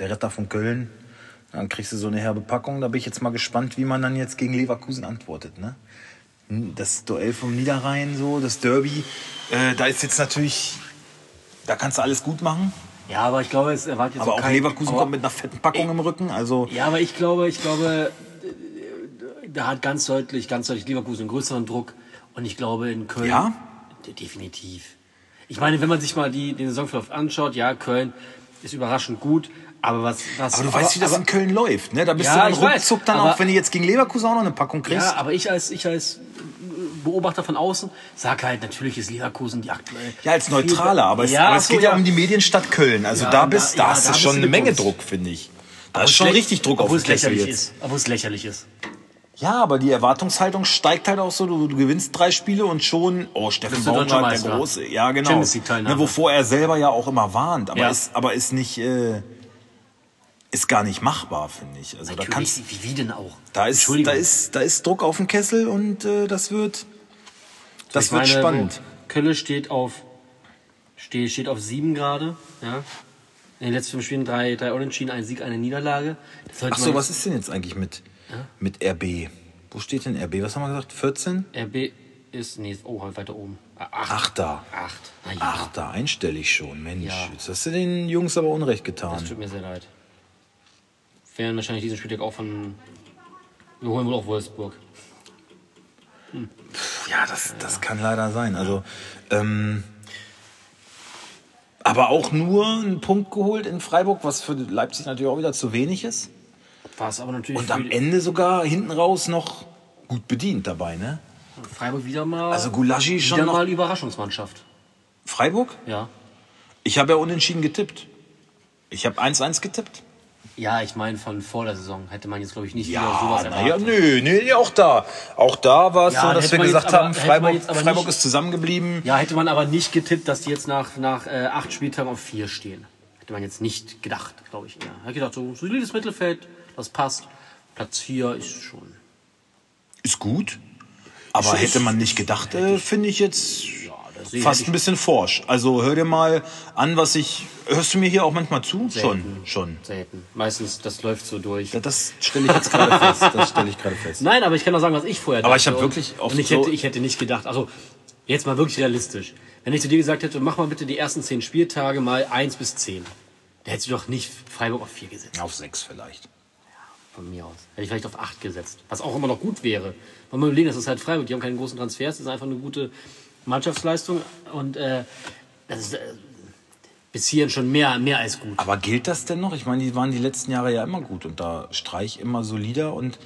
der Retter von Köln. Dann kriegst du so eine herbe Packung. Da bin ich jetzt mal gespannt, wie man dann jetzt gegen Leverkusen antwortet, ne? Das Duell vom Niederrhein, so, das Derby, äh, da ist jetzt natürlich, da kannst du alles gut machen. Ja, aber ich glaube, es erwartet jetzt Aber auch kein, Leverkusen kommt mit einer fetten Packung ich, im Rücken, also. Ja, aber ich glaube, ich glaube, da hat ganz deutlich, ganz deutlich Leverkusen einen größeren Druck. Und ich glaube, in Köln. Ja? Definitiv. Ich meine, wenn man sich mal die, den Saisonverlauf anschaut, ja, Köln ist überraschend gut, aber was, was aber du weißt, wie das aber, in Köln läuft, ne? Da bist ja, du dann ruckzuck dann aber, auch, wenn du jetzt gegen Leverkusen auch noch eine Packung kriegst. Ja, aber ich als, ich als Beobachter von außen sag halt, natürlich ist Leverkusen die aktuell. Ja, als Neutraler, aber es, ja, aber es geht ja um die Medienstadt Köln. Also ja, da bist, da, da hast du schon eine Menge Druck, finde ich. Da ist schon richtig Druck auf es lächerlich ist. Obwohl es lächerlich ist. Ja, aber die Erwartungshaltung steigt halt auch so. Du, du gewinnst drei Spiele und schon, oh, Steffen Baumgart, der Große. Ja, genau. Ne, wovor er selber ja auch immer warnt. Aber, ja. ist, aber ist nicht, äh, ist gar nicht machbar, finde ich. Also Natürlich, da kannst, wie, wie denn auch? Da ist, da ist, da ist Druck auf dem Kessel und äh, das wird, das ich wird meine, spannend. Kölle steht auf, steht, steht auf sieben gerade, ja. In den letzten fünf Spielen drei, drei Unentschieden, ein Sieg, eine Niederlage. Ach so, was ist denn jetzt eigentlich mit, ja? mit RB? Wo steht denn RB? Was haben wir gesagt? 14? RB ist, nee, oh, halt weiter oben. Acht. Achter. Acht. Na ja. Achter, einstellig schon, Mensch. Ja. Jetzt hast du den Jungs aber Unrecht getan. Das tut mir sehr leid werden wahrscheinlich diesen Spieltag auch von. Wir holen wohl auch Wolfsburg. Hm. Ja, das, das ja. kann leider sein. Also, ähm, aber auch nur einen Punkt geholt in Freiburg, was für Leipzig natürlich auch wieder zu wenig ist. War es aber natürlich. Und am Ende sogar hinten raus noch gut bedient dabei, ne? Freiburg wieder mal. Also Gulaschi schon wieder noch mal Überraschungsmannschaft. Freiburg? Ja. Ich habe ja unentschieden getippt. Ich habe 1-1 getippt. Ja, ich meine, von vor der Saison hätte man jetzt, glaube ich, nicht ja, wieder sowas erwartet. Ja, nö, nö, auch da. Auch da war es ja, so, dass wir gesagt aber, haben, Freiburg, Freiburg nicht, ist zusammengeblieben. Ja, hätte man aber nicht getippt, dass die jetzt nach, nach äh, acht Spieltagen auf vier stehen. Hätte man jetzt nicht gedacht, glaube ich. Ja. Hätte gedacht, so solides Mittelfeld, das passt. Platz vier ist schon. Ist gut. Aber ich, hätte man nicht gedacht, äh, finde ich jetzt fast ein bisschen forsch. Also hör dir mal an, was ich. Hörst du mir hier auch manchmal zu? Selten. Schon, schon. Selten. Meistens, das läuft so durch. Ja, das stelle ich jetzt gerade fest. Das stelle ich gerade fest. Nein, aber ich kann auch sagen, was ich vorher dachte. Aber ich habe wirklich oft und ich hätte, ich hätte nicht gedacht. Also jetzt mal wirklich realistisch. Wenn ich zu dir gesagt hätte, mach mal bitte die ersten zehn Spieltage mal eins bis zehn, da hättest du doch nicht Freiburg auf vier gesetzt. Auf sechs vielleicht. von mir aus. Hätte ich vielleicht auf 8 gesetzt. Was auch immer noch gut wäre. Man muss überlegen, das ist halt Freiburg. Die haben keine großen Transfers. Das ist einfach eine gute Mannschaftsleistung. Und äh, das ist äh, bis hierhin schon mehr, mehr als gut. Aber gilt das denn noch? Ich meine, die waren die letzten Jahre ja immer gut und da Streich immer solider und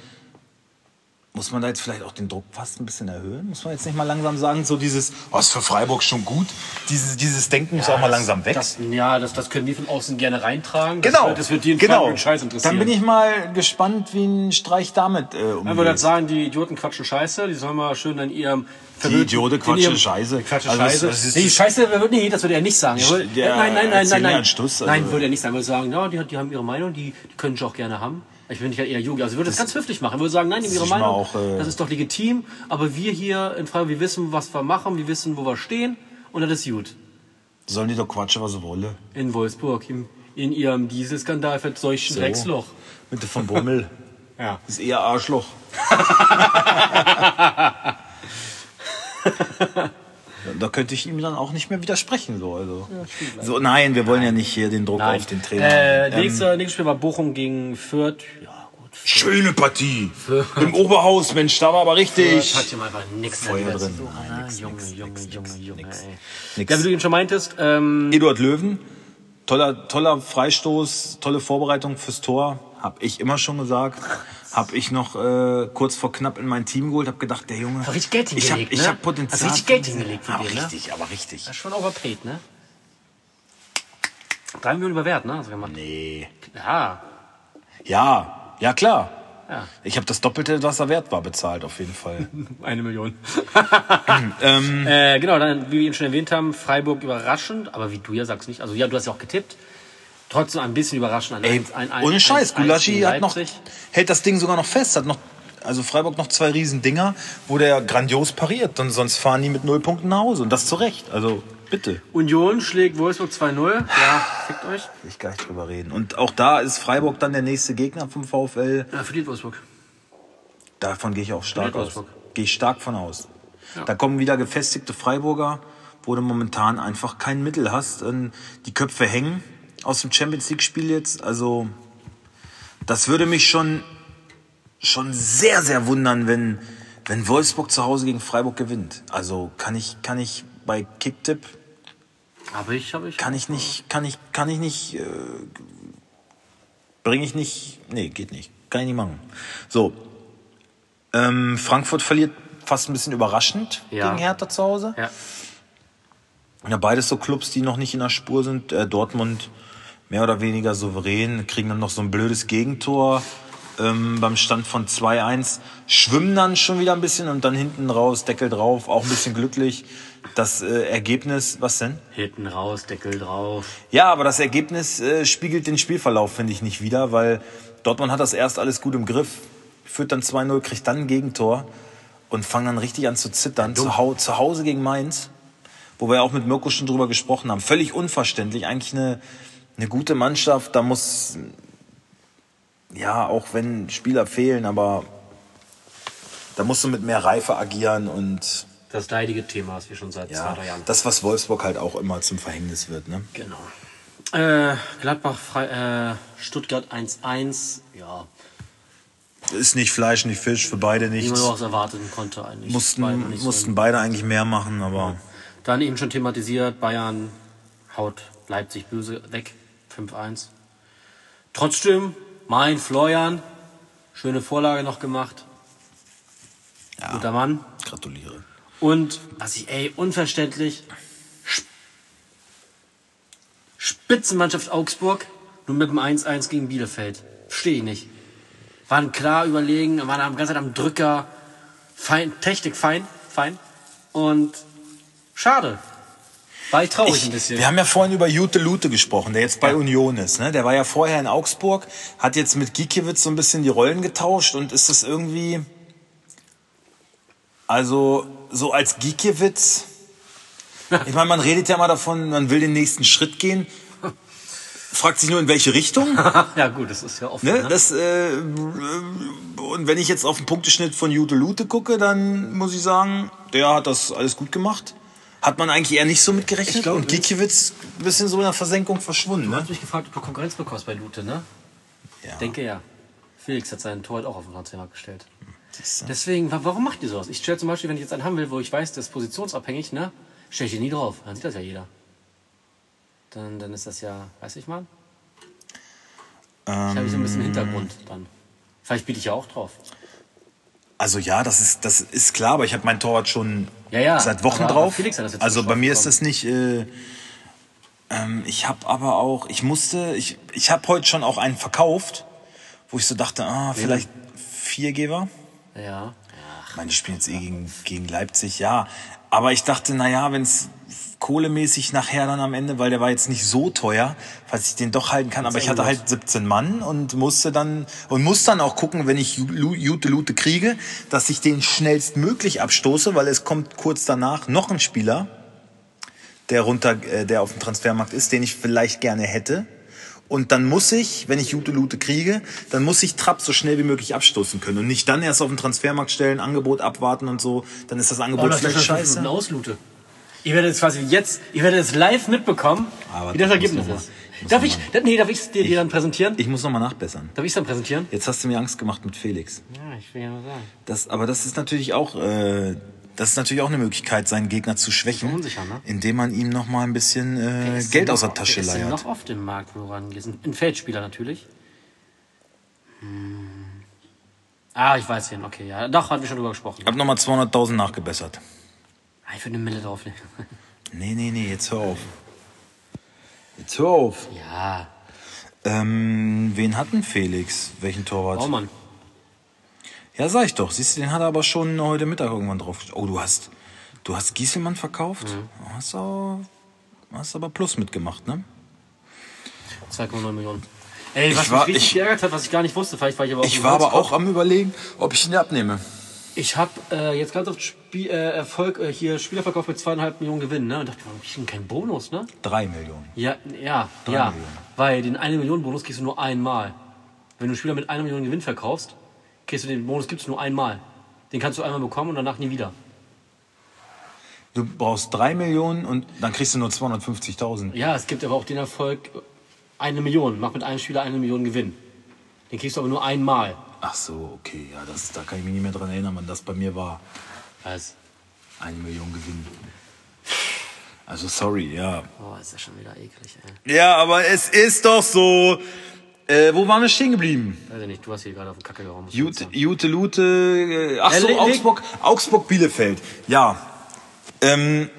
muss man da jetzt vielleicht auch den Druck fast ein bisschen erhöhen? Muss man jetzt nicht mal langsam sagen, so dieses, was für Freiburg schon gut, dieses, dieses Denken muss auch mal langsam weg. Das, ja, das, das können wir von außen gerne reintragen. genau, Das, wird- das wird jeden genau. Freiburg Scheiß interessieren. Dann bin ich mal gespannt, wie ein Streich damit äh, Ich würde umgeht. jetzt sagen, die Idioten quatschen Scheiße. Die sollen mal schön an ihrem... Die Idioten in quatschen ihrem- Scheiße. Die quatschen Also das- Scheiße. das ist- nee, Scheiße, wird- das würde er nicht sagen. Er würde, Ja, nein, nein, nein, nein, nein. Stuss, also- Nein, würde er nicht sagen. Er würde sagen, ja, die, die haben ihre Meinung, die, die können sie auch gerne haben. Ich bin nicht eher Yogi. Also ich würde das ganz höflich machen. Ich würde sagen, nein, die haben ihre Meinung. auch, äh, das ist doch legitim. Aber wir hier in Freiburg, wir wissen, was wir machen, wir wissen, wo wir stehen. Und das ist gut. Sollen die doch quatschen, was sie wollen. In Wolfsburg, im, in ihrem Dieselskandal verzeuchten So. Drecksloch. Mit der von Bummel. Ja. ist eher Arschloch. da könnte ich ihm dann auch nicht mehr widersprechen. So, also. so nein, wir wollen ja nicht hier den Druck Nein. auf den Trainer. Äh, Ähm, nächstes Spiel war Bochum gegen Fürth. Ja, gut. Schöne Partie. Im Oberhaus, Mensch, da war aber richtig. Hat hier mal einfach nichts Feuer drin. drin. Nein, nix, Junge, nix, Junge, nix, Junge, nix, Junge, ey. Nix. Ja, wie du ihn schon meintest, ähm, Eduard Löwen, toller, toller Freistoß, tolle Vorbereitung fürs Tor, hab ich immer schon gesagt. Hab ich noch äh, kurz vor knapp in mein Team geholt, hab gedacht, der Junge. Hat richtig Geld ich hab, hingelegt, ich ne? hab Potenzial. Hast richtig Geld hingelegt für aber den, ne? richtig, aber richtig. das ist schon overpaid, ne? Drei Millionen über Wert, ne? Du gemacht. Nee. Ja, Ja, ja klar. Ja. Ich habe das Doppelte, was er wert war, bezahlt auf jeden Fall. eine Million. ähm, äh, genau, dann, wie wir ihn schon erwähnt haben, Freiburg überraschend, aber wie du ja sagst nicht. Also ja, du hast ja auch getippt. Trotzdem ein bisschen überraschend. Ein ey, eins- ein- ein- ohne Scheiß, Gulaschi hat noch, hält das Ding sogar noch fest, hat noch, also Freiburg noch zwei riesen Dinger, wo der grandios pariert, und sonst fahren die mit null Punkten nach Hause und das zu Recht. Also bitte. Union schlägt Wolfsburg 2-0. Ja, fickt euch. Will ich gar nicht drüber reden. Und auch da ist Freiburg dann der nächste Gegner vom VfL. Ja, verliert Wolfsburg. Davon gehe ich auch stark Verliert aus. Wolfsburg. Gehe ich stark von aus. Da kommen wieder gefestigte Freiburger, wo du momentan einfach kein Mittel hast. Und Die Köpfe hängen aus dem Champions League Spiel jetzt. Also das würde mich schon schon sehr sehr wundern, wenn wenn Wolfsburg zu Hause gegen Freiburg gewinnt. Also kann ich kann ich bei Kicktipp Habe ich, habe ich. kann ich nicht, kann ich, kann ich nicht, äh, bringe ich nicht, nee, geht nicht, kann ich nicht machen. So, ähm, Frankfurt verliert fast ein bisschen überraschend Ja. gegen Hertha zu Hause. Ja. Ja, beides so Clubs, die noch nicht in der Spur sind. Äh, Dortmund mehr oder weniger souverän, kriegen dann noch so ein blödes Gegentor ähm, beim Stand von 2-1, schwimmen dann schon wieder ein bisschen und dann hinten raus, Deckel drauf, auch ein bisschen glücklich. Das äh, Ergebnis, was denn? Hinten raus, Deckel drauf. Ja, aber das Ergebnis äh, spiegelt den Spielverlauf, finde ich, nicht wieder, weil Dortmund hat das erst alles gut im Griff, führt dann 2-0, kriegt dann ein Gegentor und fangen dann richtig an zu zittern. Zu, hau zu Hause gegen Mainz, wo wir auch mit Mirko schon drüber gesprochen haben. Völlig unverständlich, eigentlich eine, eine gute Mannschaft. Da muss, ja, auch wenn Spieler fehlen, aber da musst du mit mehr Reife agieren und Das leidige Thema, das wir schon seit zwei, ja, drei Jahren. das, was Wolfsburg halt auch immer zum Verhängnis wird. Ne? Genau. Äh, Gladbach, Fre äh, Stuttgart 1-1. Ja, Ist nicht Fleisch, nicht Fisch, für beide wie man auch erwarten konnte eigentlich. Beide Mussten, nicht so mussten beide eigentlich mehr machen, aber Dann eben schon thematisiert, Bayern haut Leipzig böse weg, 5-1. Trotzdem, mein Florian, schöne Vorlage noch gemacht. Guter Mann. gratuliere. Und, was ich, ey, unverständlich, Sp- Spitzenmannschaft Augsburg, nur mit dem 1-1 gegen Bielefeld. Verstehe ich nicht. Waren klar überlegen, waren die ganze Zeit am Drücker, fein, Technik fein, fein. Und schade. War ich traurig ein Ich, bisschen. wir haben ja vorhin über Jute Lute gesprochen, der jetzt bei Ja. Union ist. Ne? Der war ja vorher in Augsburg, hat jetzt mit Gikiewicz so ein bisschen die Rollen getauscht und ist das irgendwie. Also, so als Gikiewicz. Ich meine, man redet ja mal davon, man will den nächsten Schritt gehen. Fragt sich nur, in welche Richtung. ja gut, das ist ja offen. Ne? Ne? Das, äh, und wenn ich jetzt auf den Punkteschnitt von Jute Lute gucke, dann muss ich sagen, der hat das alles gut gemacht. Hat man eigentlich eher nicht so mit gerechnet. Ich glaub, und Gikiewicz ein bisschen so in der Versenkung verschwunden. Du Ne? hast mich gefragt, ob du Konkurrenz bekommst bei Lute, ne? Ja. Denke ja. Felix hat seinen Tor auch auf den Transfermarkt gestellt. Deswegen, wa- warum macht ihr sowas? Ich stelle zum Beispiel, wenn ich jetzt einen haben will, wo ich weiß, der ist positionsabhängig, ne? Stelle ich den nie drauf. Dann sieht das ja jeder. Dann, dann ist das ja, weiß ich mal. Ich habe so ein bisschen Hintergrund dann. Vielleicht biete ich ja auch drauf. Also ja, das ist, das ist klar, aber ich habe mein Torwart schon Ja, ja, seit Wochen aber- aber drauf. Jetzt also bei mir ist das nicht. Äh, ähm, ich habe aber auch, ich musste, ich, ich habe heute schon auch einen verkauft, wo ich so dachte, ah, vielleicht Viergeber. Ja. Ich meine, die spielen jetzt eh gegen, gegen Leipzig, ja. Aber ich dachte, naja, wenn es kohlemäßig nachher dann am Ende, weil der war jetzt nicht so teuer, falls ich den doch halten kann. Aber ich hatte halt 17 Mann und musste dann und muss dann auch gucken, wenn ich Ju- Jute Lute kriege, dass ich den schnellstmöglich abstoße, weil es kommt kurz danach noch ein Spieler, der runter, äh, der auf dem Transfermarkt ist, den ich vielleicht gerne hätte. Und dann muss ich, wenn ich Jute Lute kriege, dann muss ich Trapp so schnell wie möglich abstoßen können und nicht dann erst auf den Transfermarkt stellen, Angebot abwarten und so. Dann ist das Angebot das vielleicht fünf scheiße. Auslute. Ihr werdet es quasi jetzt, ihr werdet es live mitbekommen, Aber wie das Ergebnis ist. Darf ich, mal- da- nee, darf ich es dir, dir dann präsentieren? Ich muss nochmal nachbessern. darf ich es dann präsentieren? Jetzt hast du mir Angst gemacht mit Felix. Ja, ich will ja mal sagen. Das, aber das ist natürlich auch, äh, das ist natürlich auch eine Möglichkeit, seinen Gegner zu schwächen, unsicher, ne? indem man ihm noch mal ein bisschen äh, Geld aus der noch- Tasche wer ist leiert. noch auf dem Markt, wo rangehst? Ein Feldspieler natürlich. Hm. Ah, ich weiß wen, okay, ja. Doch, hatten wir schon drüber gesprochen. Ich habe nochmal 200.000 nachgebessert. Ich würde eine Mille drauflegen. Nee, nee, nee, jetzt hör auf. Jetzt hör auf. Ja, Ähm, wen hatten Felix? Welchen Torwart? Baumann. Ja, sag ich doch. Siehst du, den hat er aber schon heute Mittag irgendwann drauf. Oh, du hast, du hast Gieselmann verkauft? Mhm. Hast, auch, hast aber Plus mitgemacht, ne? 2,9 Millionen. Ey, was Ich war- mich richtig ich- geärgert hat, was ich gar nicht wusste, vielleicht war ich aber auch Ich war aber auch am überlegen, ob ich ihn abnehme. Ich habe äh, jetzt ganz oft Spiel, äh, Erfolg äh, hier Spielerverkauf mit zweieinhalb Millionen Gewinn, ne? Und dachte, warum krieg ich denn keinen Bonus, ne? Drei Millionen. Ja, ja, Drei ja. Millionen. Weil den eine Million Bonus kriegst du nur einmal. Wenn du einen Spieler mit einer Million Gewinn verkaufst, kriegst du den Bonus gibt's nur einmal. Den kannst du einmal bekommen und danach nie wieder. Du brauchst drei Millionen und dann kriegst du nur 250.000. Ja, es gibt aber auch den Erfolg eine Million. Mach mit einem Spieler eine Million Gewinn. Den kriegst du aber nur einmal. Ach so, okay, ja, das, da kann ich mich nicht mehr dran erinnern, wann das bei mir war. Was? Eine Million Gewinn. Also sorry, ja. Oh, ist ja schon wieder eklig, ey. Ja, aber es ist doch so. Äh, wo waren wir stehen geblieben? Weiß ich nicht, du hast hier gerade auf den Kacke gehauen. Jute. Jute Lute. Äh, ach so, Augsburg, Augsburg Bielefeld. Ja. Ähm,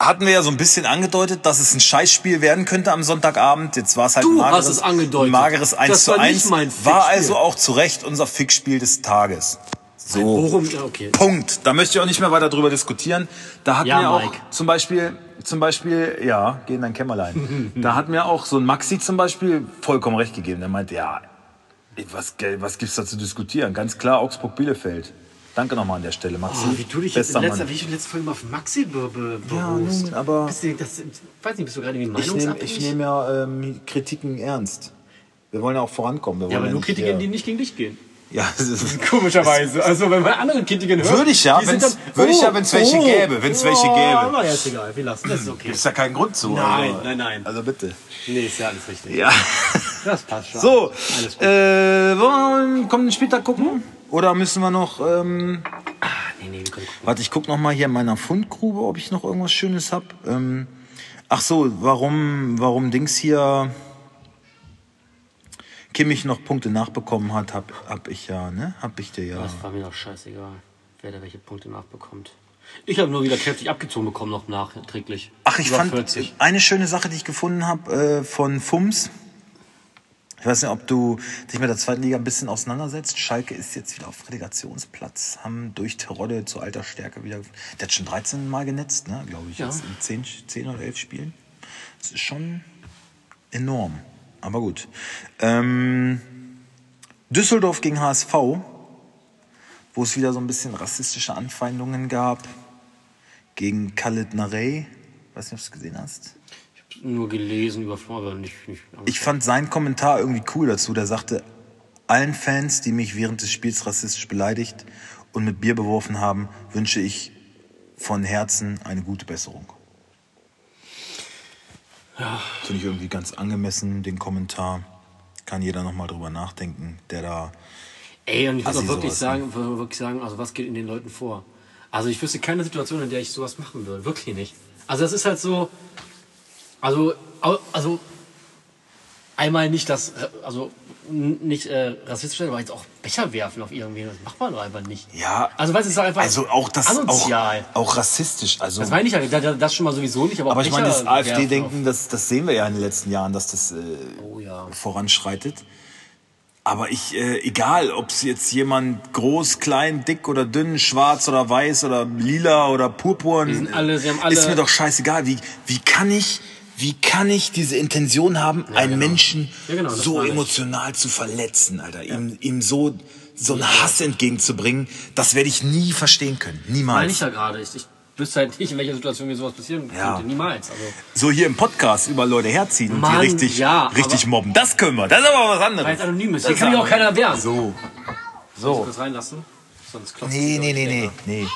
hatten wir ja so ein bisschen angedeutet, dass es ein Scheißspiel werden könnte am Sonntagabend. Jetzt war es halt Du ein mageres, hast es angedeutet. ein mageres 1 Das zu war nicht 1. mein war Fickspiel. also auch zu Recht unser Fickspiel des Tages. So. Ja, okay. Punkt. Da möchte ich auch nicht mehr weiter drüber diskutieren. Da hat Ja, mir auch Mike. zum Beispiel, zum Beispiel, ja, geh in dein Kämmerlein. da hat mir auch so ein Maxi zum Beispiel vollkommen recht gegeben. Der meinte, ja, was, was gibt's da zu diskutieren? Ganz klar Augsburg-Bielefeld. Danke nochmal an der Stelle, Maxi. Oh, wie du dich jetzt in letzter, wie ich in letzter Folge mal auf Maxi be, be, Ja, nun, aber- Bist du, das, weiß nicht, bist du gerade irgendwie Ich nehme nehm ja ähm, Kritiken ernst. Wir wollen ja auch vorankommen. Ja, aber nur nicht Kritiken, die nicht gegen dich gehen. Ja, das ist, Komischerweise. Also, wenn man andere Kritiken hört. Würde ich ja, dann- würde ich ja, wenn's welche gäbe, wenn's welche oh, gäbe. Aber ja, ist egal, wir lassen das, ist okay. ist ja kein Grund zu. Nein, also, nein, nein. Also bitte. Nee, ist ja alles richtig. Ja. Das passt schon. So, Alles gut. äh, wollen wir kommenden Spieltag gucken? Oder müssen wir noch, ähm, Nee, nee, wir können gucken. warte, ich guck noch mal hier in meiner Fundgrube, ob ich noch irgendwas Schönes hab. Ähm, ach so, warum, warum Dings hier Kimmich noch Punkte nachbekommen hat, hab, hab ich ja, ne? Hab ich dir ja. Das war mir doch scheißegal, wer da welche Punkte nachbekommt. Ich habe nur wieder kräftig abgezogen bekommen, noch nachträglich. Ach, ich Über fand 40. eine schöne Sache, die ich gefunden habe äh, von Fums. Ich weiß nicht, ob du dich mit der zweiten Liga ein bisschen auseinandersetzt. Schalke ist jetzt wieder auf Relegationsplatz, haben durch Terodde zu alter Stärke wieder. Der hat schon 13 Mal genetzt, ne, glaube ich, Ja. jetzt in 10, 10 oder 11 Spielen. Das ist schon enorm. Aber gut. Ähm, Düsseldorf gegen HSV, wo es wieder so ein bisschen rassistische Anfeindungen gab. Gegen Khalid Narey. Weiß nicht, ob du es gesehen hast. Nur gelesen, überflogen, aber nicht. nicht Ich fand seinen Kommentar irgendwie cool dazu. Der sagte, allen Fans, die mich während des Spiels rassistisch beleidigt und mit Bier beworfen haben, wünsche ich von Herzen eine gute Besserung. Ja. Finde ich irgendwie ganz angemessen, den Kommentar. Kann jeder nochmal drüber nachdenken, der da. Ey, und ich Assi auch wirklich sagen, wir- wirklich sagen, also was geht in den Leuten vor? Also ich wüsste keine Situation, in der ich sowas machen würde. Wirklich nicht. Also das ist halt so, also, also einmal nicht das, äh, also nicht äh, rassistisch, aber jetzt auch Becher werfen auf irgendwen, das macht man doch einfach nicht. Ja. Also weißt du, es ist einfach Also auch das auch, asozial. auch rassistisch. Also, Das meine ich ja, da- da- das schon mal sowieso nicht, aber, auch aber ich meine, das AfD-Denken, das, das sehen wir ja in den letzten Jahren, dass das äh, Oh ja. voranschreitet. Aber ich, äh, egal, ob es jetzt jemand groß, klein, dick oder dünn, schwarz oder weiß oder lila oder purpurn, sind alle- sie haben alle- ist mir doch scheißegal. Wie, wie kann ich, wie kann ich diese Intention haben, einen genau. Menschen Ja, genau, das so ich. emotional zu verletzen, Alter, ihm, ihm so so einen Hass entgegenzubringen? Das werde ich nie verstehen können, niemals. Meine ich ja gerade. Ich, ich wüsste halt nicht, in welcher Situation mir sowas passieren Ja. könnte. Niemals. Also, so hier im Podcast über Leute herziehen und Mann, die richtig, ja, richtig mobben. Das können wir. Das ist aber was anderes. weil es anonym ist. Das Hier kann mich auch keiner wehren. So. So. Kurz reinlassen. Sonst klopft Nee, nee, nee, ich, nee, nee.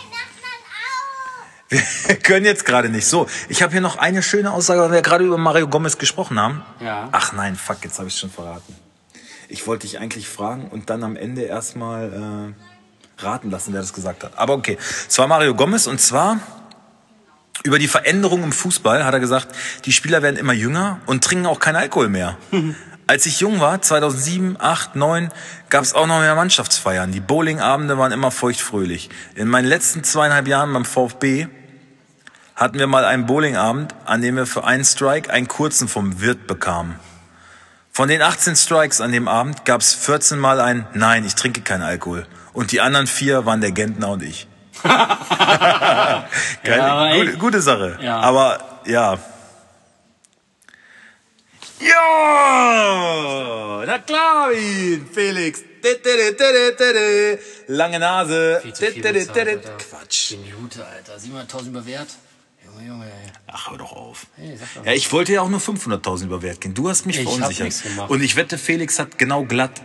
Wir können jetzt gerade nicht. So, ich habe hier noch eine schöne Aussage, weil wir gerade über Mario Gomez gesprochen haben. Ja. Ach nein, fuck, jetzt habe ich schon verraten. Ich wollte dich eigentlich fragen und dann am Ende erstmal äh, raten lassen, wer das gesagt hat. Aber okay, es war Mario Gomez und zwar über die Veränderung im Fußball hat er gesagt, die Spieler werden immer jünger und trinken auch keinen Alkohol mehr. Als ich jung war, 2007, 8, 9, gab es auch noch mehr Mannschaftsfeiern. Die Bowlingabende waren immer feuchtfröhlich. In meinen letzten zweieinhalb Jahren beim VfB hatten wir mal einen Bowlingabend, an dem wir für einen Strike einen kurzen vom Wirt bekamen. Von den 18 Strikes an dem Abend gab es 14 Mal ein Nein, ich trinke keinen Alkohol. Und die anderen vier waren der Gentner und ich. Geil, Ja, gute, gute Sache. Ja. Aber ja. Ja! Na klar, ihn, Felix. Lange Nase. Viel zu viel bezahlt. Quatsch. Die Minute, Alter. 700.000 über Wert. Junge. Ach, hör doch auf. Hey, doch Ja, ich wollte ja auch nur 500.000 über Wert gehen. Du hast mich Ich verunsichert. Und ich wette, Felix hat genau glatt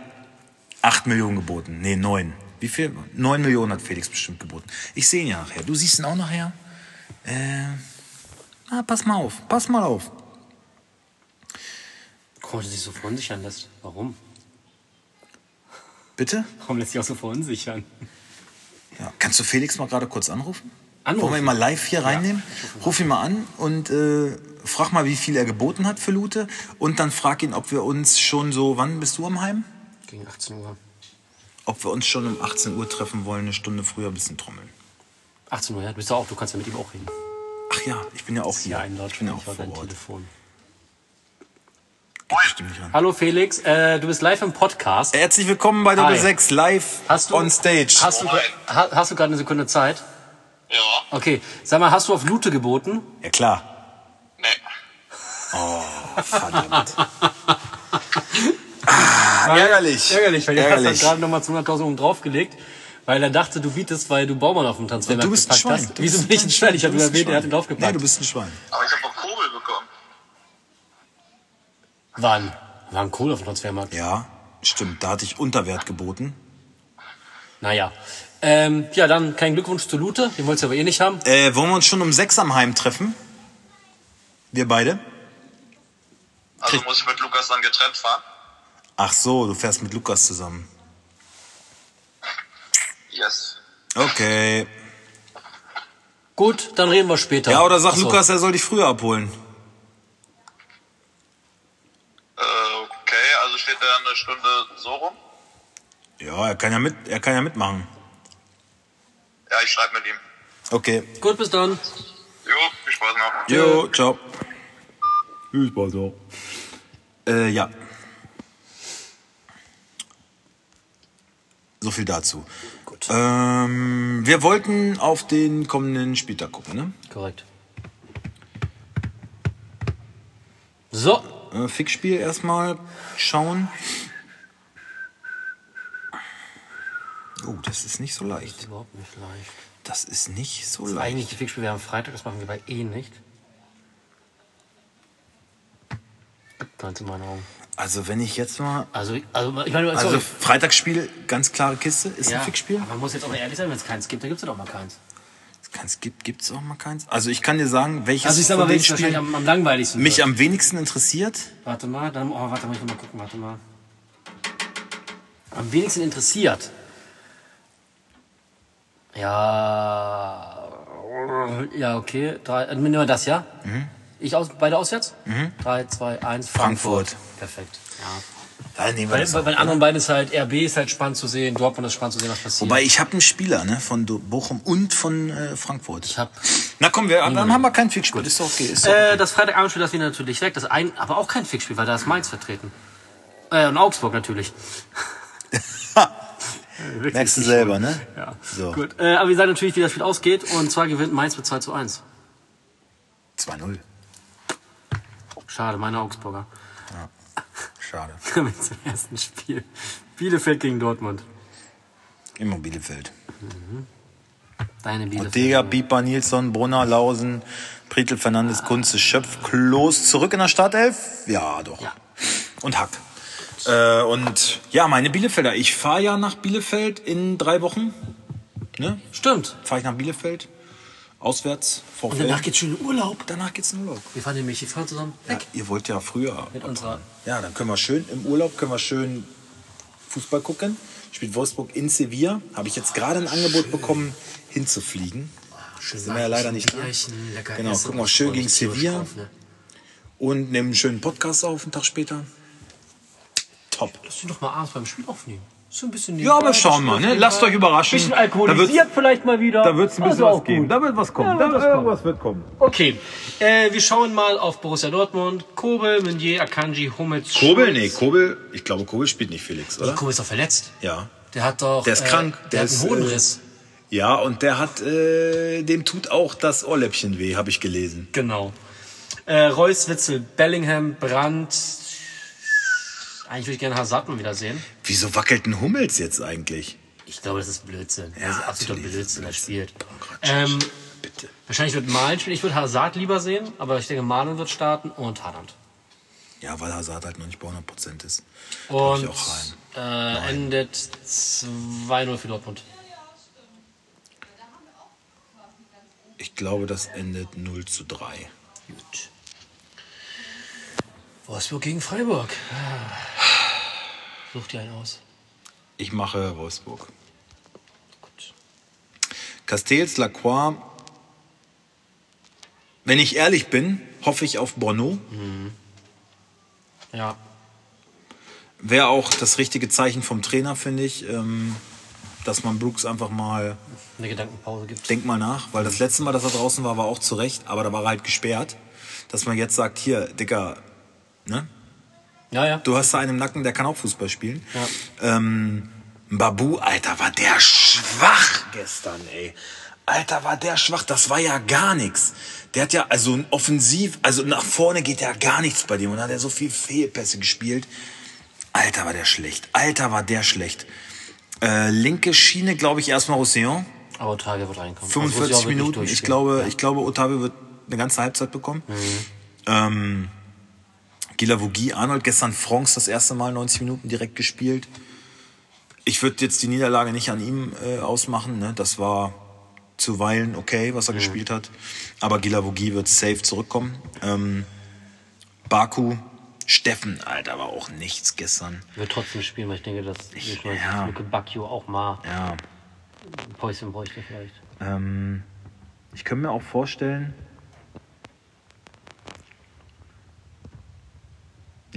8 Millionen geboten. Nee, 9. Wie viel? 9 Millionen hat Felix bestimmt geboten. Ich sehe ihn ja nachher. Du siehst ihn auch nachher. Äh, na, pass mal auf. Pass mal auf. Komisch, dass sich so verunsichern lässt. Warum? Bitte? Warum lässt sich auch so verunsichern? Ja. Kannst du Felix mal gerade kurz anrufen? Anrufen? Wollen wir ihn mal live hier reinnehmen? Ruf ihn mal an und äh, frag mal, wie viel er geboten hat für Lute. Und dann frag ihn, ob wir uns schon so, wann bist du am Heim? Gegen 18 Uhr. Ob wir uns schon um 18 Uhr treffen wollen, eine Stunde früher ein bisschen trommeln. 18 Uhr, ja. Du bist ja auch, du kannst ja mit ihm auch reden. Ach ja, ich bin ja auch hier. Ja, ein ich bin ja auch vor dein Ort. Telefon. Hallo Felix, äh, du bist live im Podcast. Herzlich willkommen bei Doppel Hi. 6 live Hast du, on stage. Hast du, ha, hast du gerade eine Sekunde Zeit? Ja, Okay, sag mal, hast du auf Lute geboten? ja klar. nee. Verdammt. ah, ärgerlich. Ärgerlich, weil der hat dann ärgerlich. gerade nochmal 200.000 oben draufgelegt, weil er dachte, du bietest, weil du Baumann auf dem Transfermarkt Du bist ein Schwein. hast. Du Wieso bist bin ich ein Schwein? Ich habe Du erwähnt, er hat ihn draufgepackt. Nee, du bist ein Schwein. Aber ich habe noch Kobel bekommen. Wann? War ein Kohl auf dem Transfermarkt. Ja, stimmt. Da hatte ich Unterwert geboten. Naja. Ähm, ja, dann kein Glückwunsch zu Lute, den wolltest du aber eh nicht haben. Äh, wollen wir uns schon um 6 am Heim treffen? Wir beide? Also muss ich mit Lukas dann getrennt fahren. Ach so, du fährst mit Lukas zusammen. Yes. Okay. Gut, dann reden wir später. Ja, oder sag Ach so. Lukas, er soll dich früher abholen. Äh, okay, also steht er eine Stunde so rum. Ja, er kann ja mit, er kann ja mitmachen. Ja, ich schreibe mit ihm. Okay. Gut, bis dann. Jo, viel Spaß noch. Jo, ciao. Tschüss, Balso. Äh, ja. So viel dazu. Gut. Ähm, wir wollten auf den kommenden Spieltag gucken, ne? Korrekt. So, Äh, Fixspiel erstmal schauen. Oh, das ist nicht so leicht. überhaupt nicht leicht. Das ist nicht so Das leicht. eigentliche Fixspiel wäre am Freitag, das machen wir bei eh nicht. Gibt keins in meinen Augen. Also wenn ich jetzt mal... Also, also ich meine, Also. Freitagsspiel, ganz klare Kiste, ist ein Fixspiel. man muss jetzt auch ehrlich sein, wenn es keins gibt, dann gibt es ja doch mal keins. Es gibt gibt's auch mal keins. Also ich kann dir sagen, welches Also ich sag von mal, den wahrscheinlich Spielen am, am langweiligsten mich wird. am wenigsten interessiert. Warte mal, dann, oh, warte mal, ich muss mal gucken, warte mal. am wenigsten interessiert. Ja. Ja, okay. Drei, äh, nehmen wir das, ja? Ich aus, beide auswärts? Drei, zwei, eins. Frankfurt. Perfekt. Ja. Dann nehmen wir Bei, das bei, den anderen beiden ist halt, RB ist halt spannend zu sehen, Dortmund ist spannend zu sehen, was passiert. Wobei ich habe einen Spieler ne, von Bochum und von äh, Frankfurt. ich hab, Na komm, wir, dann haben wir kein Fixspiel. Ist doch okay. Ist doch äh, das Freitagabendspiel, das wir natürlich weg. Das ein, aber auch kein Fixspiel, weil da ist Mainz vertreten. Äh, und Augsburg natürlich. Wirklich Merkst du selber, ne? Ja. So. Gut. Äh, aber wir sagen natürlich, wie das Spiel ausgeht. Und zwar gewinnt Mainz mit 2 zu 1. 2-0. Schade, meine Augsburger. Schade. Kommen wir zum ersten Spiel. Bielefeld gegen Dortmund. Immer Bielefeld. Deine Bielefeld. Ortega, Pieper, Nilsson, Brunner, Lausen, Prietl, Fernandes, Kunze, Schöpf, Klos zurück in der Startelf? Ja, doch. Ja. Und Hack. Äh, und ja, meine Bielefelder. Ich fahre ja nach Bielefeld in drei Wochen. Ne? Stimmt. Fahre ich nach Bielefeld. Auswärts. Und danach geht's schön in Urlaub. danach geht's in Urlaub. Wir fahren nämlich, wir fahren zusammen Ja, weg. ihr wollt ja früher. Mit unserer. Ja, dann können wir schön im Urlaub können wir schön Fußball gucken. Spielt Wolfsburg in Sevilla. Habe ich jetzt gerade ein Angebot bekommen, hinzufliegen. Schön Sind wir ja leider nicht da. Bierchen, lecker Genau, essen. gucken wir schön gegen Sevilla. drauf, ne? Und nehmen einen schönen Podcast auf, einen Tag später. Top. Lass dich doch mal abends beim Spiel aufnehmen. So ein bisschen Ja, aber schauen wir, ne? Lasst euch überraschen. Bisschen alkoholisiert vielleicht mal wieder. Da wird es ein bisschen Also was geben. Da wird was kommen. Ja, da wird wird was irgendwas wird kommen. Okay, äh, wir schauen mal auf Borussia Dortmund. Kobel, Meunier, Akanji, Hummels, Kobel? Schulz. Nee, Kobel. Ich glaube, Kobel spielt nicht Felix, oder? Kobel ist doch verletzt. Ja. Der hat doch. Der ist äh, krank. Der, Der hat ist, einen Hodenriss. Ja, und der hat, äh, dem tut auch das Ohrläppchen weh, habe ich gelesen. Genau. Äh, Reus, Witzel, Bellingham, Brandt. Eigentlich würde ich gerne Hazard mal wieder sehen. Wieso wackelt ein Hummels jetzt eigentlich? Ich glaube, das ist Blödsinn. Ja, das ist absoluter Blödsinn, der spielt. Blödsinn. Ähm, Bitte. wahrscheinlich wird Malen spielen. Ich würde Hazard lieber sehen, aber ich denke, Malen wird starten und Haaland. Ja, weil Hazard halt noch nicht bei 100% ist. Und ich auch rein. äh, endet 2-0 für Dortmund. Ich glaube, das endet 0 zu 3. Gut. Wolfsburg gegen Freiburg. Such dir einen aus. Ich mache Wolfsburg. Gut. Castells, Lacroix. Wenn ich ehrlich bin, hoffe ich auf Bono. Ja. Wäre auch das richtige Zeichen vom Trainer, finde ich, ähm, dass man Brooks einfach mal, Eine Gedankenpause gibt. denk mal nach, weil das letzte Mal, dass er draußen war, war auch zu Recht, aber da war er halt gesperrt. Dass man jetzt sagt, hier, Dicker, ne? Ja, ja. Du hast da einen im Nacken, der kann auch Fußball spielen. Ja. Ähm, Babu, Alter, war der schwach gestern, ey. Alter, war der schwach. Das war ja gar nichts. Der hat ja, also ein offensiv, also nach vorne geht ja gar nichts bei dem. Und hat er so viel Fehlpässe gespielt. Alter, war der schlecht. Alter, war der schlecht. Äh, linke Schiene, glaube ich, erstmal Roussillon. Aber Tage wird reinkommen. 45 Also, Minuten. Ich glaube, ich glaube, Otavio wird eine ganze Halbzeit bekommen. Ähm, Gilavogi, Arnold gestern Franks das erste Mal 90 Minuten direkt gespielt. Ich würde jetzt die Niederlage nicht an ihm äh, ausmachen. Ne? Das war zuweilen okay, was er gespielt hat. Aber Gilavogi wird safe zurückkommen. Ähm, Baku, Steffen, Alter, war auch nichts gestern. Wird trotzdem spielen, weil ich denke, dass ich mal ja. Luke Bacchio auch mal Ja, ein Päuschen bräuchte vielleicht. Ähm, ich könnte mir auch vorstellen.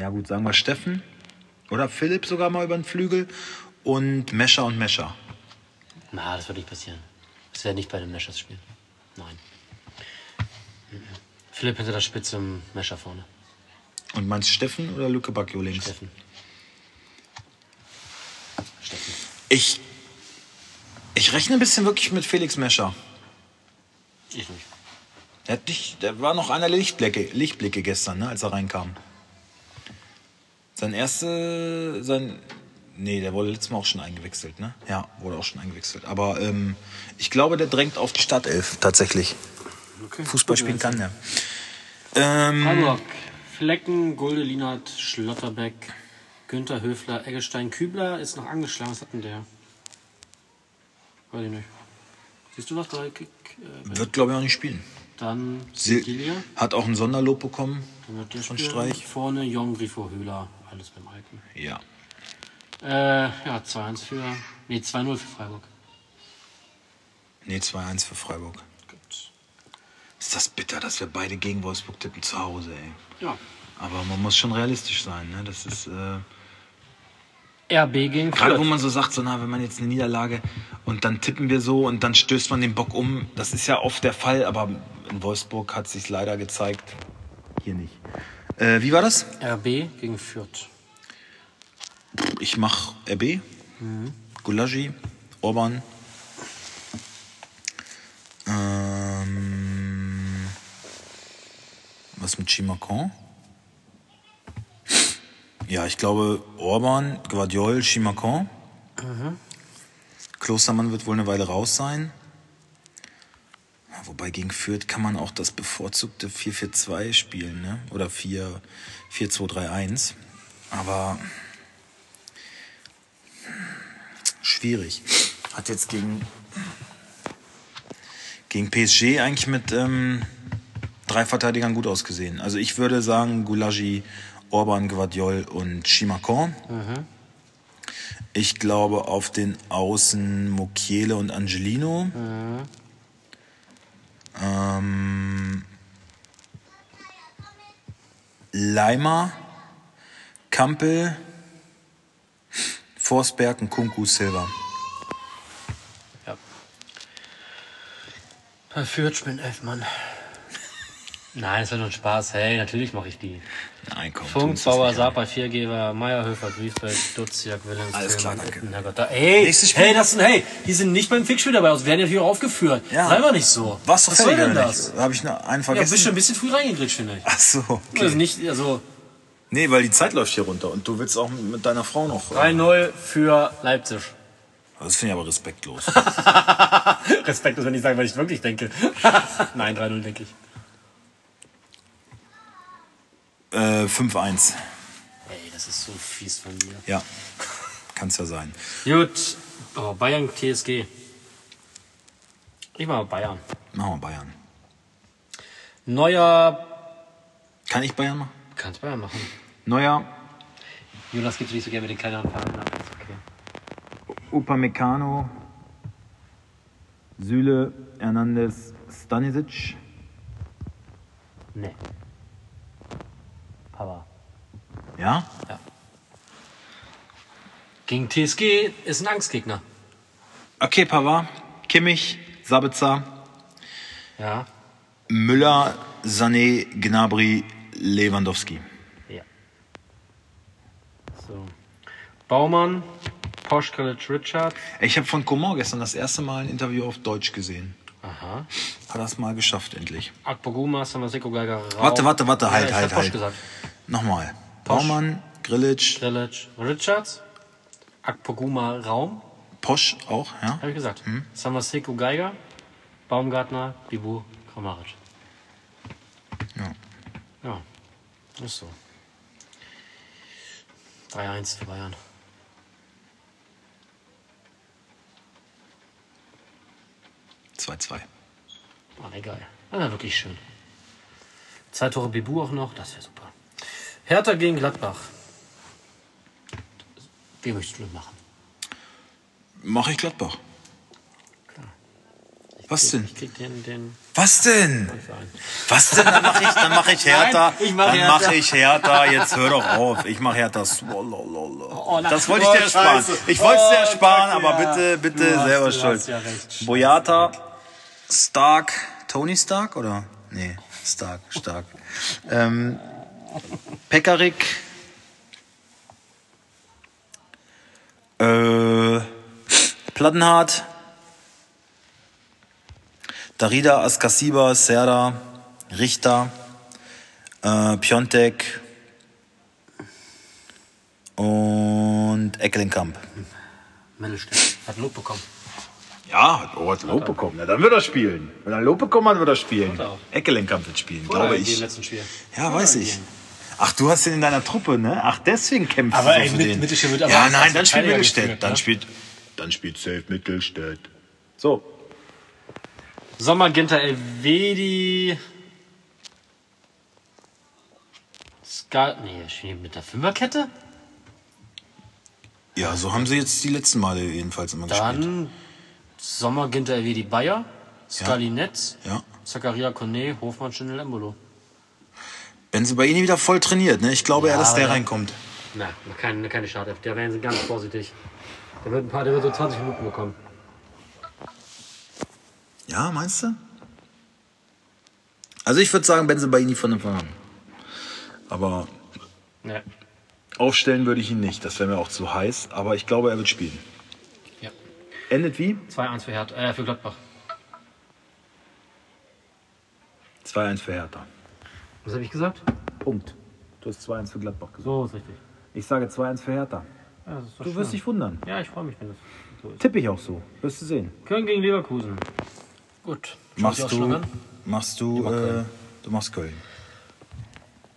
Ja, gut, sagen wir Steffen oder Philipp sogar mal über den Flügel und Mescher und Mescher. Na, das wird nicht passieren. Das wäre nicht bei den Meschers spielen. Nein. Mhm. Philipp hinter der Spitze im Mescher vorne. Und meinst Steffen oder Lücke Bacchio links? Steffen. Steffen. Ich, ich rechne ein bisschen wirklich mit Felix Mescher. Ich nicht. Der, hat nicht, der war noch einer Lichtblicke, Lichtblicke gestern, ne, als er reinkam. Sein erste, sein, nee, der wurde letztes Mal auch schon eingewechselt, ne? Ja, wurde auch schon eingewechselt. Aber ähm, ich glaube, der drängt auf die Startelf tatsächlich. Fußball spielen kann der. Ähm, Freiburg. Flecken, Gulde, Lienert, Schlotterbeck, Günther, Höfler, Eggestein, Kübler ist noch angeschlagen. Was hat denn der? Weiß ich nicht. Siehst du was bei Kick? Äh, wird, glaube ich, auch nicht spielen. dann Sil hat auch ein Sonderlob bekommen. Dann wird der von. Streich. Vorne Jong, Grifo, Höhler. Alles beim Alten. Ja. Äh, ja, 2-1 für. Nee, 2-0 für Freiburg. Nee, 2-1 für Freiburg. Ist das bitter, dass wir beide gegen Wolfsburg tippen zu Hause, ey. Ja. Aber man muss schon realistisch sein, ne? Das ist. Äh RB gegen Gerade wo Fürth. man so sagt, so na, wenn man jetzt eine Niederlage und dann tippen wir so und dann stößt man den Bock um. Das ist ja oft der Fall, aber in Wolfsburg hat sich leider gezeigt. Hier nicht. Äh, wie war das? RB gegen Fürth. Ich mach RB, Gulagi, Orban. Ähm, was mit Chimakon? Ja, ich glaube Orban, Guardiol, Chimakon. Klostermann wird wohl eine Weile raus sein. Wobei gegen Fürth kann man auch das bevorzugte 4-4-2 spielen, ne? Oder 4-4-2-3-1. Aber schwierig. Hat jetzt gegen, gegen PSG eigentlich mit ähm, drei Verteidigern gut ausgesehen. Also ich würde sagen, Gulagi, Orban, Guardiol und Chimakon. Ich glaube auf den Außen Mokiele und Angelino. Ähm, Leimer, Kampel, Forsberg und Kunku Silva. Ja. Bei Fürth spielen elf Mann. Nein, das wird nur ein Spaß. Hey, natürlich mache ich die. Nein, komm. Funk, Bauer. Sapa, Viergeber, Meierhöfer, Duisberg, Duziak, Willems, Alles klar, danke. Herrgott. Da- Ey, hey, das sind, hey, die sind nicht beim Fixspiel dabei, sonst werden ja auch aufgeführt. Ja. Sei mal nicht so. Du Was soll denn das? Habe ich einen Ja, vergessen? bist schon ein bisschen früh reingegritscht, finde ich. Ach so, okay. nicht, also, Nee, weil die Zeit läuft hier runter und du willst auch mit deiner Frau noch. äh, 3-0 für Leipzig. Das finde ich aber respektlos. Respekt ist, wenn ich sage, was ich wirklich denke. Nein, 3-0 denke ich. Äh, 5-1. Ey, das ist so fies von mir. Ja, kann's ja sein. Gut, oh, Bayern TSG. Ich mache Bayern. Machen wir Bayern. Neuer. Kann ich Bayern machen? Kannst Bayern machen. Neuer, Jonas gibt nicht so gerne mit den kleineren Vereinen ab. Ist okay. Upamecano, Süle, Hernandez, Stanisic. Nee. Papa. Ja? Gegen TSG ist ein Angstgegner. Okay, Pavard, Kimmich, Sabitzer, Ja. Müller, Sané, Gnabry, Lewandowski. Ja. So. Baumann, Poschkalic, Richard. Ich habe von Coman gestern das erste Mal ein Interview auf Deutsch gesehen. Aha. Hat das mal geschafft, endlich. Akpoguma, Samaseko, Geiger, Rau. Warte, warte, warte, halt, ja, halt, Posch halt. gesagt. Nochmal. Posch. Baumann, Grillitsch, Grilic, Richards. Akpoguma, Raum. Posch auch, ja? Habe ich gesagt. Hm? Samaseko, Geiger. Baumgartner, Bibu, Kramaric. Ja. Ja, ist so. 3-1 für Bayern. Zwei, zwei. War egal. War wirklich schön. Zwei Tore Bibu auch noch, das wäre super. Hertha gegen Gladbach. Wie möchtest du das machen? Mach ich Gladbach. Was denn? Ich krieg den, den Was denn? Was denn? Dann mache ich, dann mach ich Hertha. Nein, ich mach dann mache ich Hertha. Jetzt hör doch auf. Ich mache Hertha. Oh, na- das wollte ich oh, dir ersparen. Ich wollte es dir Oh, ersparen, danke, aber bitte, bitte Du hast- selber du schuld. hast ja. Boyata, Stark, Tony Stark oder? Nee, Stark, Stark. ähm, Pekarik. Äh, Plattenhardt. Darida, Askasiba, Serda, Richter, äh, Piontek und Eckelenkamp. Mittelstädt. Hat Lob bekommen. Ja, hat Lob bekommen. Na, dann wird er spielen. Wenn er Lob bekommen hat, wird er spielen. Eckelenkamp wird spielen, Oder glaube in ich. letzten Spiel. Ja, weiß ich. Ach, du hast ihn in deiner Truppe, ne? Ach, deswegen kämpft Aber du ey, für mit- den. Mittelstädt wird aber Ja, nein, dann spielt Mittelstädt. geführt, Dann ne? spielt, dann spielt safe Mittelstädt. So. Sommer, Ginter, Elvedi. Ska nee, spielen die mit der Fünferkette? Ja, so haben sie jetzt die letzten Male jedenfalls immer gespielt. Dann Sommer Ginter die Bayer, Scali Netz, Ja. Zakaria Kone, Hofmann Schindel Embolo. Benzebaini wieder voll trainiert, ne? Ich glaube Ja, eher, dass der reinkommt. Na, keine, keine Startelf. Der wären sie ganz vorsichtig. Der wird ein paar, der wird so 20 Minuten bekommen. Ja, meinst du? Also ich würde sagen, Benzebaini von Anfang an. Aber Ja. aufstellen würde ich ihn nicht. Das wäre mir auch zu heiß. Aber ich glaube, er wird spielen. ja. Endet wie? 2-1 für, Hertha, äh, für Gladbach. 2-1 für Hertha. Was habe ich gesagt? Punkt. Du hast 2-1 für Gladbach gesagt. So ist richtig. Ich sage 2-1 für Hertha. Ja, das ist doch Du wirst dich wundern. Ja, ich freue mich, wenn das so ist. Tippe ich auch so. Wirst du sehen. Köln gegen Leverkusen. Gut. Machst du, machst du, äh, du machst Köln.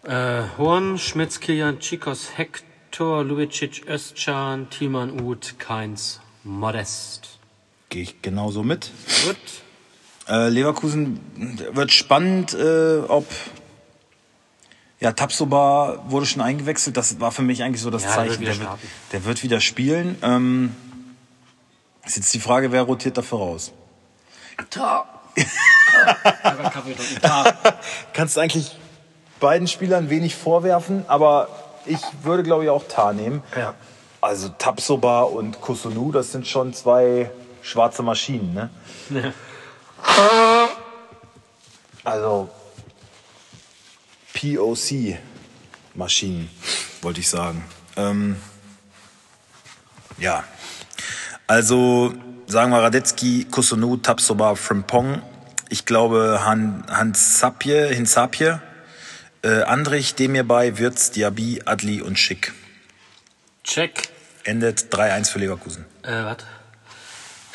Äh, Horn, Schmitz, Kilian, Chikos, Hector, Lubicic, Özcan, Thielmann, Uth, Keins, Modest. Gehe ich genauso mit. Gut. Äh, Leverkusen wird spannend, äh, ob ja Tapsoba wurde schon eingewechselt. Das war für mich eigentlich so das Ja, der wird Zeichen. wieder Der wird, der wird wieder spielen. Ähm, ist jetzt die Frage, wer rotiert dafür raus? Kannst eigentlich beiden Spielern wenig vorwerfen, aber ich würde glaube ich auch Tar nehmen. Ja. Also Tapsoba und Kusunu, das sind schon zwei schwarze Maschinen, ne? Also POC-Maschinen, wollte ich sagen. Ähm, ja, also sagen wir Radetzky, Kusunu, Tapsoba, Frimpong. Ich glaube Han, Hans Sapje, Hinsapje, äh, Andrich, Demirbay, Wirtz, Diaby, Adli und Schick. Check. Endet 3-1 für Leverkusen. Äh,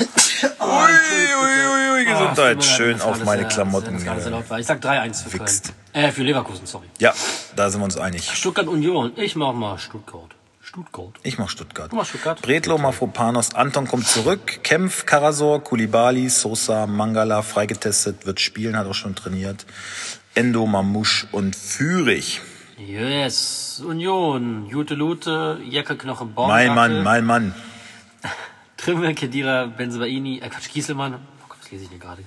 was? Uiuiui, Gesundheit. Ah, Schön das auf alles, meine Klamotten. Das alles äh, laut war. Ich sag 3-1 für Wichst. Köln. Äh, für Leverkusen, sorry. Ja, da sind wir uns einig. Stuttgart Union. Ich mach mal Stuttgart. Stuttgart. Ich mach Stuttgart. Du machst Stuttgart? Bredlo, Mafropanos, Anton kommt zurück. Kempf, Karasor, Kulibali, Sosa, Mangala, freigetestet, wird spielen, hat auch schon trainiert. Endo, Mamouche und Führig. Yes. Union. Jute Lute, Jacke Knochen, Baum. Mein Mann, mein Mann. Trimmel, Kedira, Benzebaini, äh, Quatsch, Gieselmann. Oh Gott, was lese ich denn gerade?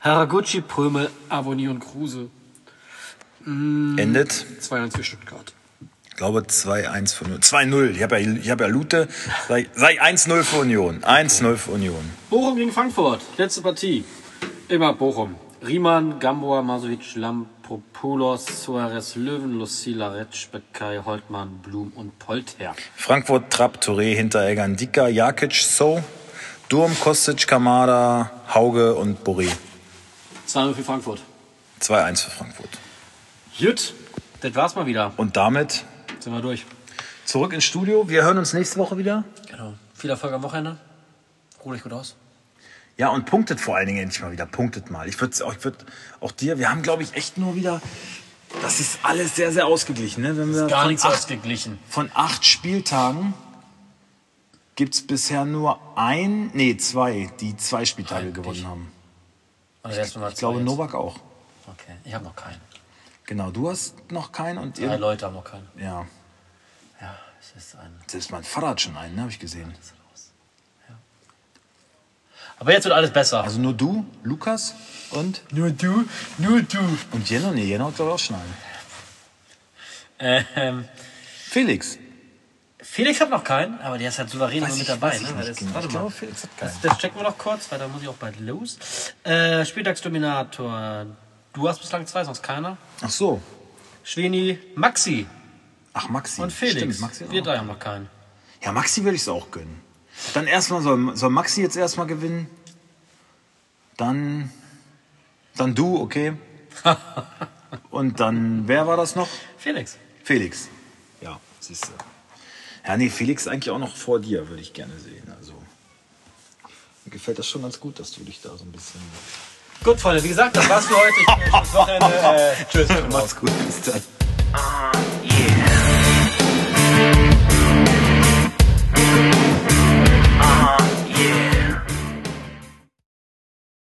Haraguchi, Prömel, Avoni und Kruse. Endet, 2-1 für Stuttgart. ich glaube 2-1 für Union. 2-0. Ich habe ja, ich hab ja Lute. Sei, sei 1-0 für Union. 1-0 für Union. Bochum gegen Frankfurt. Letzte Partie. Immer Bochum. Riemann, Gamboa, Masovic, Lampropoulos, Suarez, Löwen, Lucila, Retsch, Beckay, Holtmann, Blum und Polter. Frankfurt, Trapp, Touré, Hinteregger, Dika, Jakic, So, Durm, Kostic, Kamada, Hauge und Boré. 2-0 für Frankfurt. 2-1 für Frankfurt. Jut, das war's mal wieder. Und damit Sind wir durch. zurück ins Studio. Wir hören uns nächste Woche wieder. Genau. Viel Erfolg am Wochenende. Ruh dich gut aus. Ja, und punktet vor allen Dingen endlich mal wieder. Punktet mal. Ich würde auch, ich würd auch dir, wir haben, glaube ich, echt nur wieder. Das ist alles sehr, sehr ausgeglichen. Ne? Wenn wir Gar von nichts acht, ausgeglichen. Von acht Spieltagen gibt es bisher nur ein, nee, zwei, die zwei Spieltage Eigentlich. gewonnen haben. Also mal Ich glaube, jetzt. Novak auch. Okay, ich habe noch keinen. Genau, du hast noch keinen und Drei ihr. Leute haben noch keinen. Ja, Ja, es ist ein. selbst mein Vater hat schon einen, ne, habe ich gesehen. Aber jetzt wird alles besser. Also nur du, Lukas und nur du, nur du. und Jenno, nee, glaube ich auch schon einen. Ähm, Felix. Felix hat noch keinen, aber der ist halt souverän Weiß mit ich- dabei. ich ne? Das, genau. warte Ich mal. glaube, Felix hat keinen. Das, das checken wir noch kurz, weil da muss ich auch bald los. Äh, Spieltagsdominator. Du hast bislang zwei, sonst keiner. Ach so. Schweni, Maxi Ach, Maxi. und Felix. Stimmt, Maxi wir auch. drei haben noch keinen. Ja, Maxi würde ich es auch gönnen. Dann erstmal soll, soll Maxi jetzt erstmal gewinnen. Dann, dann du, okay. Und dann, wer war das noch? Felix. Felix. Ja, siehst du. Ja, nee, Felix eigentlich auch noch vor dir, würde ich gerne sehen. Also, mir gefällt das schon ganz gut, dass du dich da so ein bisschen. Gut, Freunde, wie gesagt, das war's für heute. Ich das Wochenende. Äh, tschüss. Mach's gut, bis dann.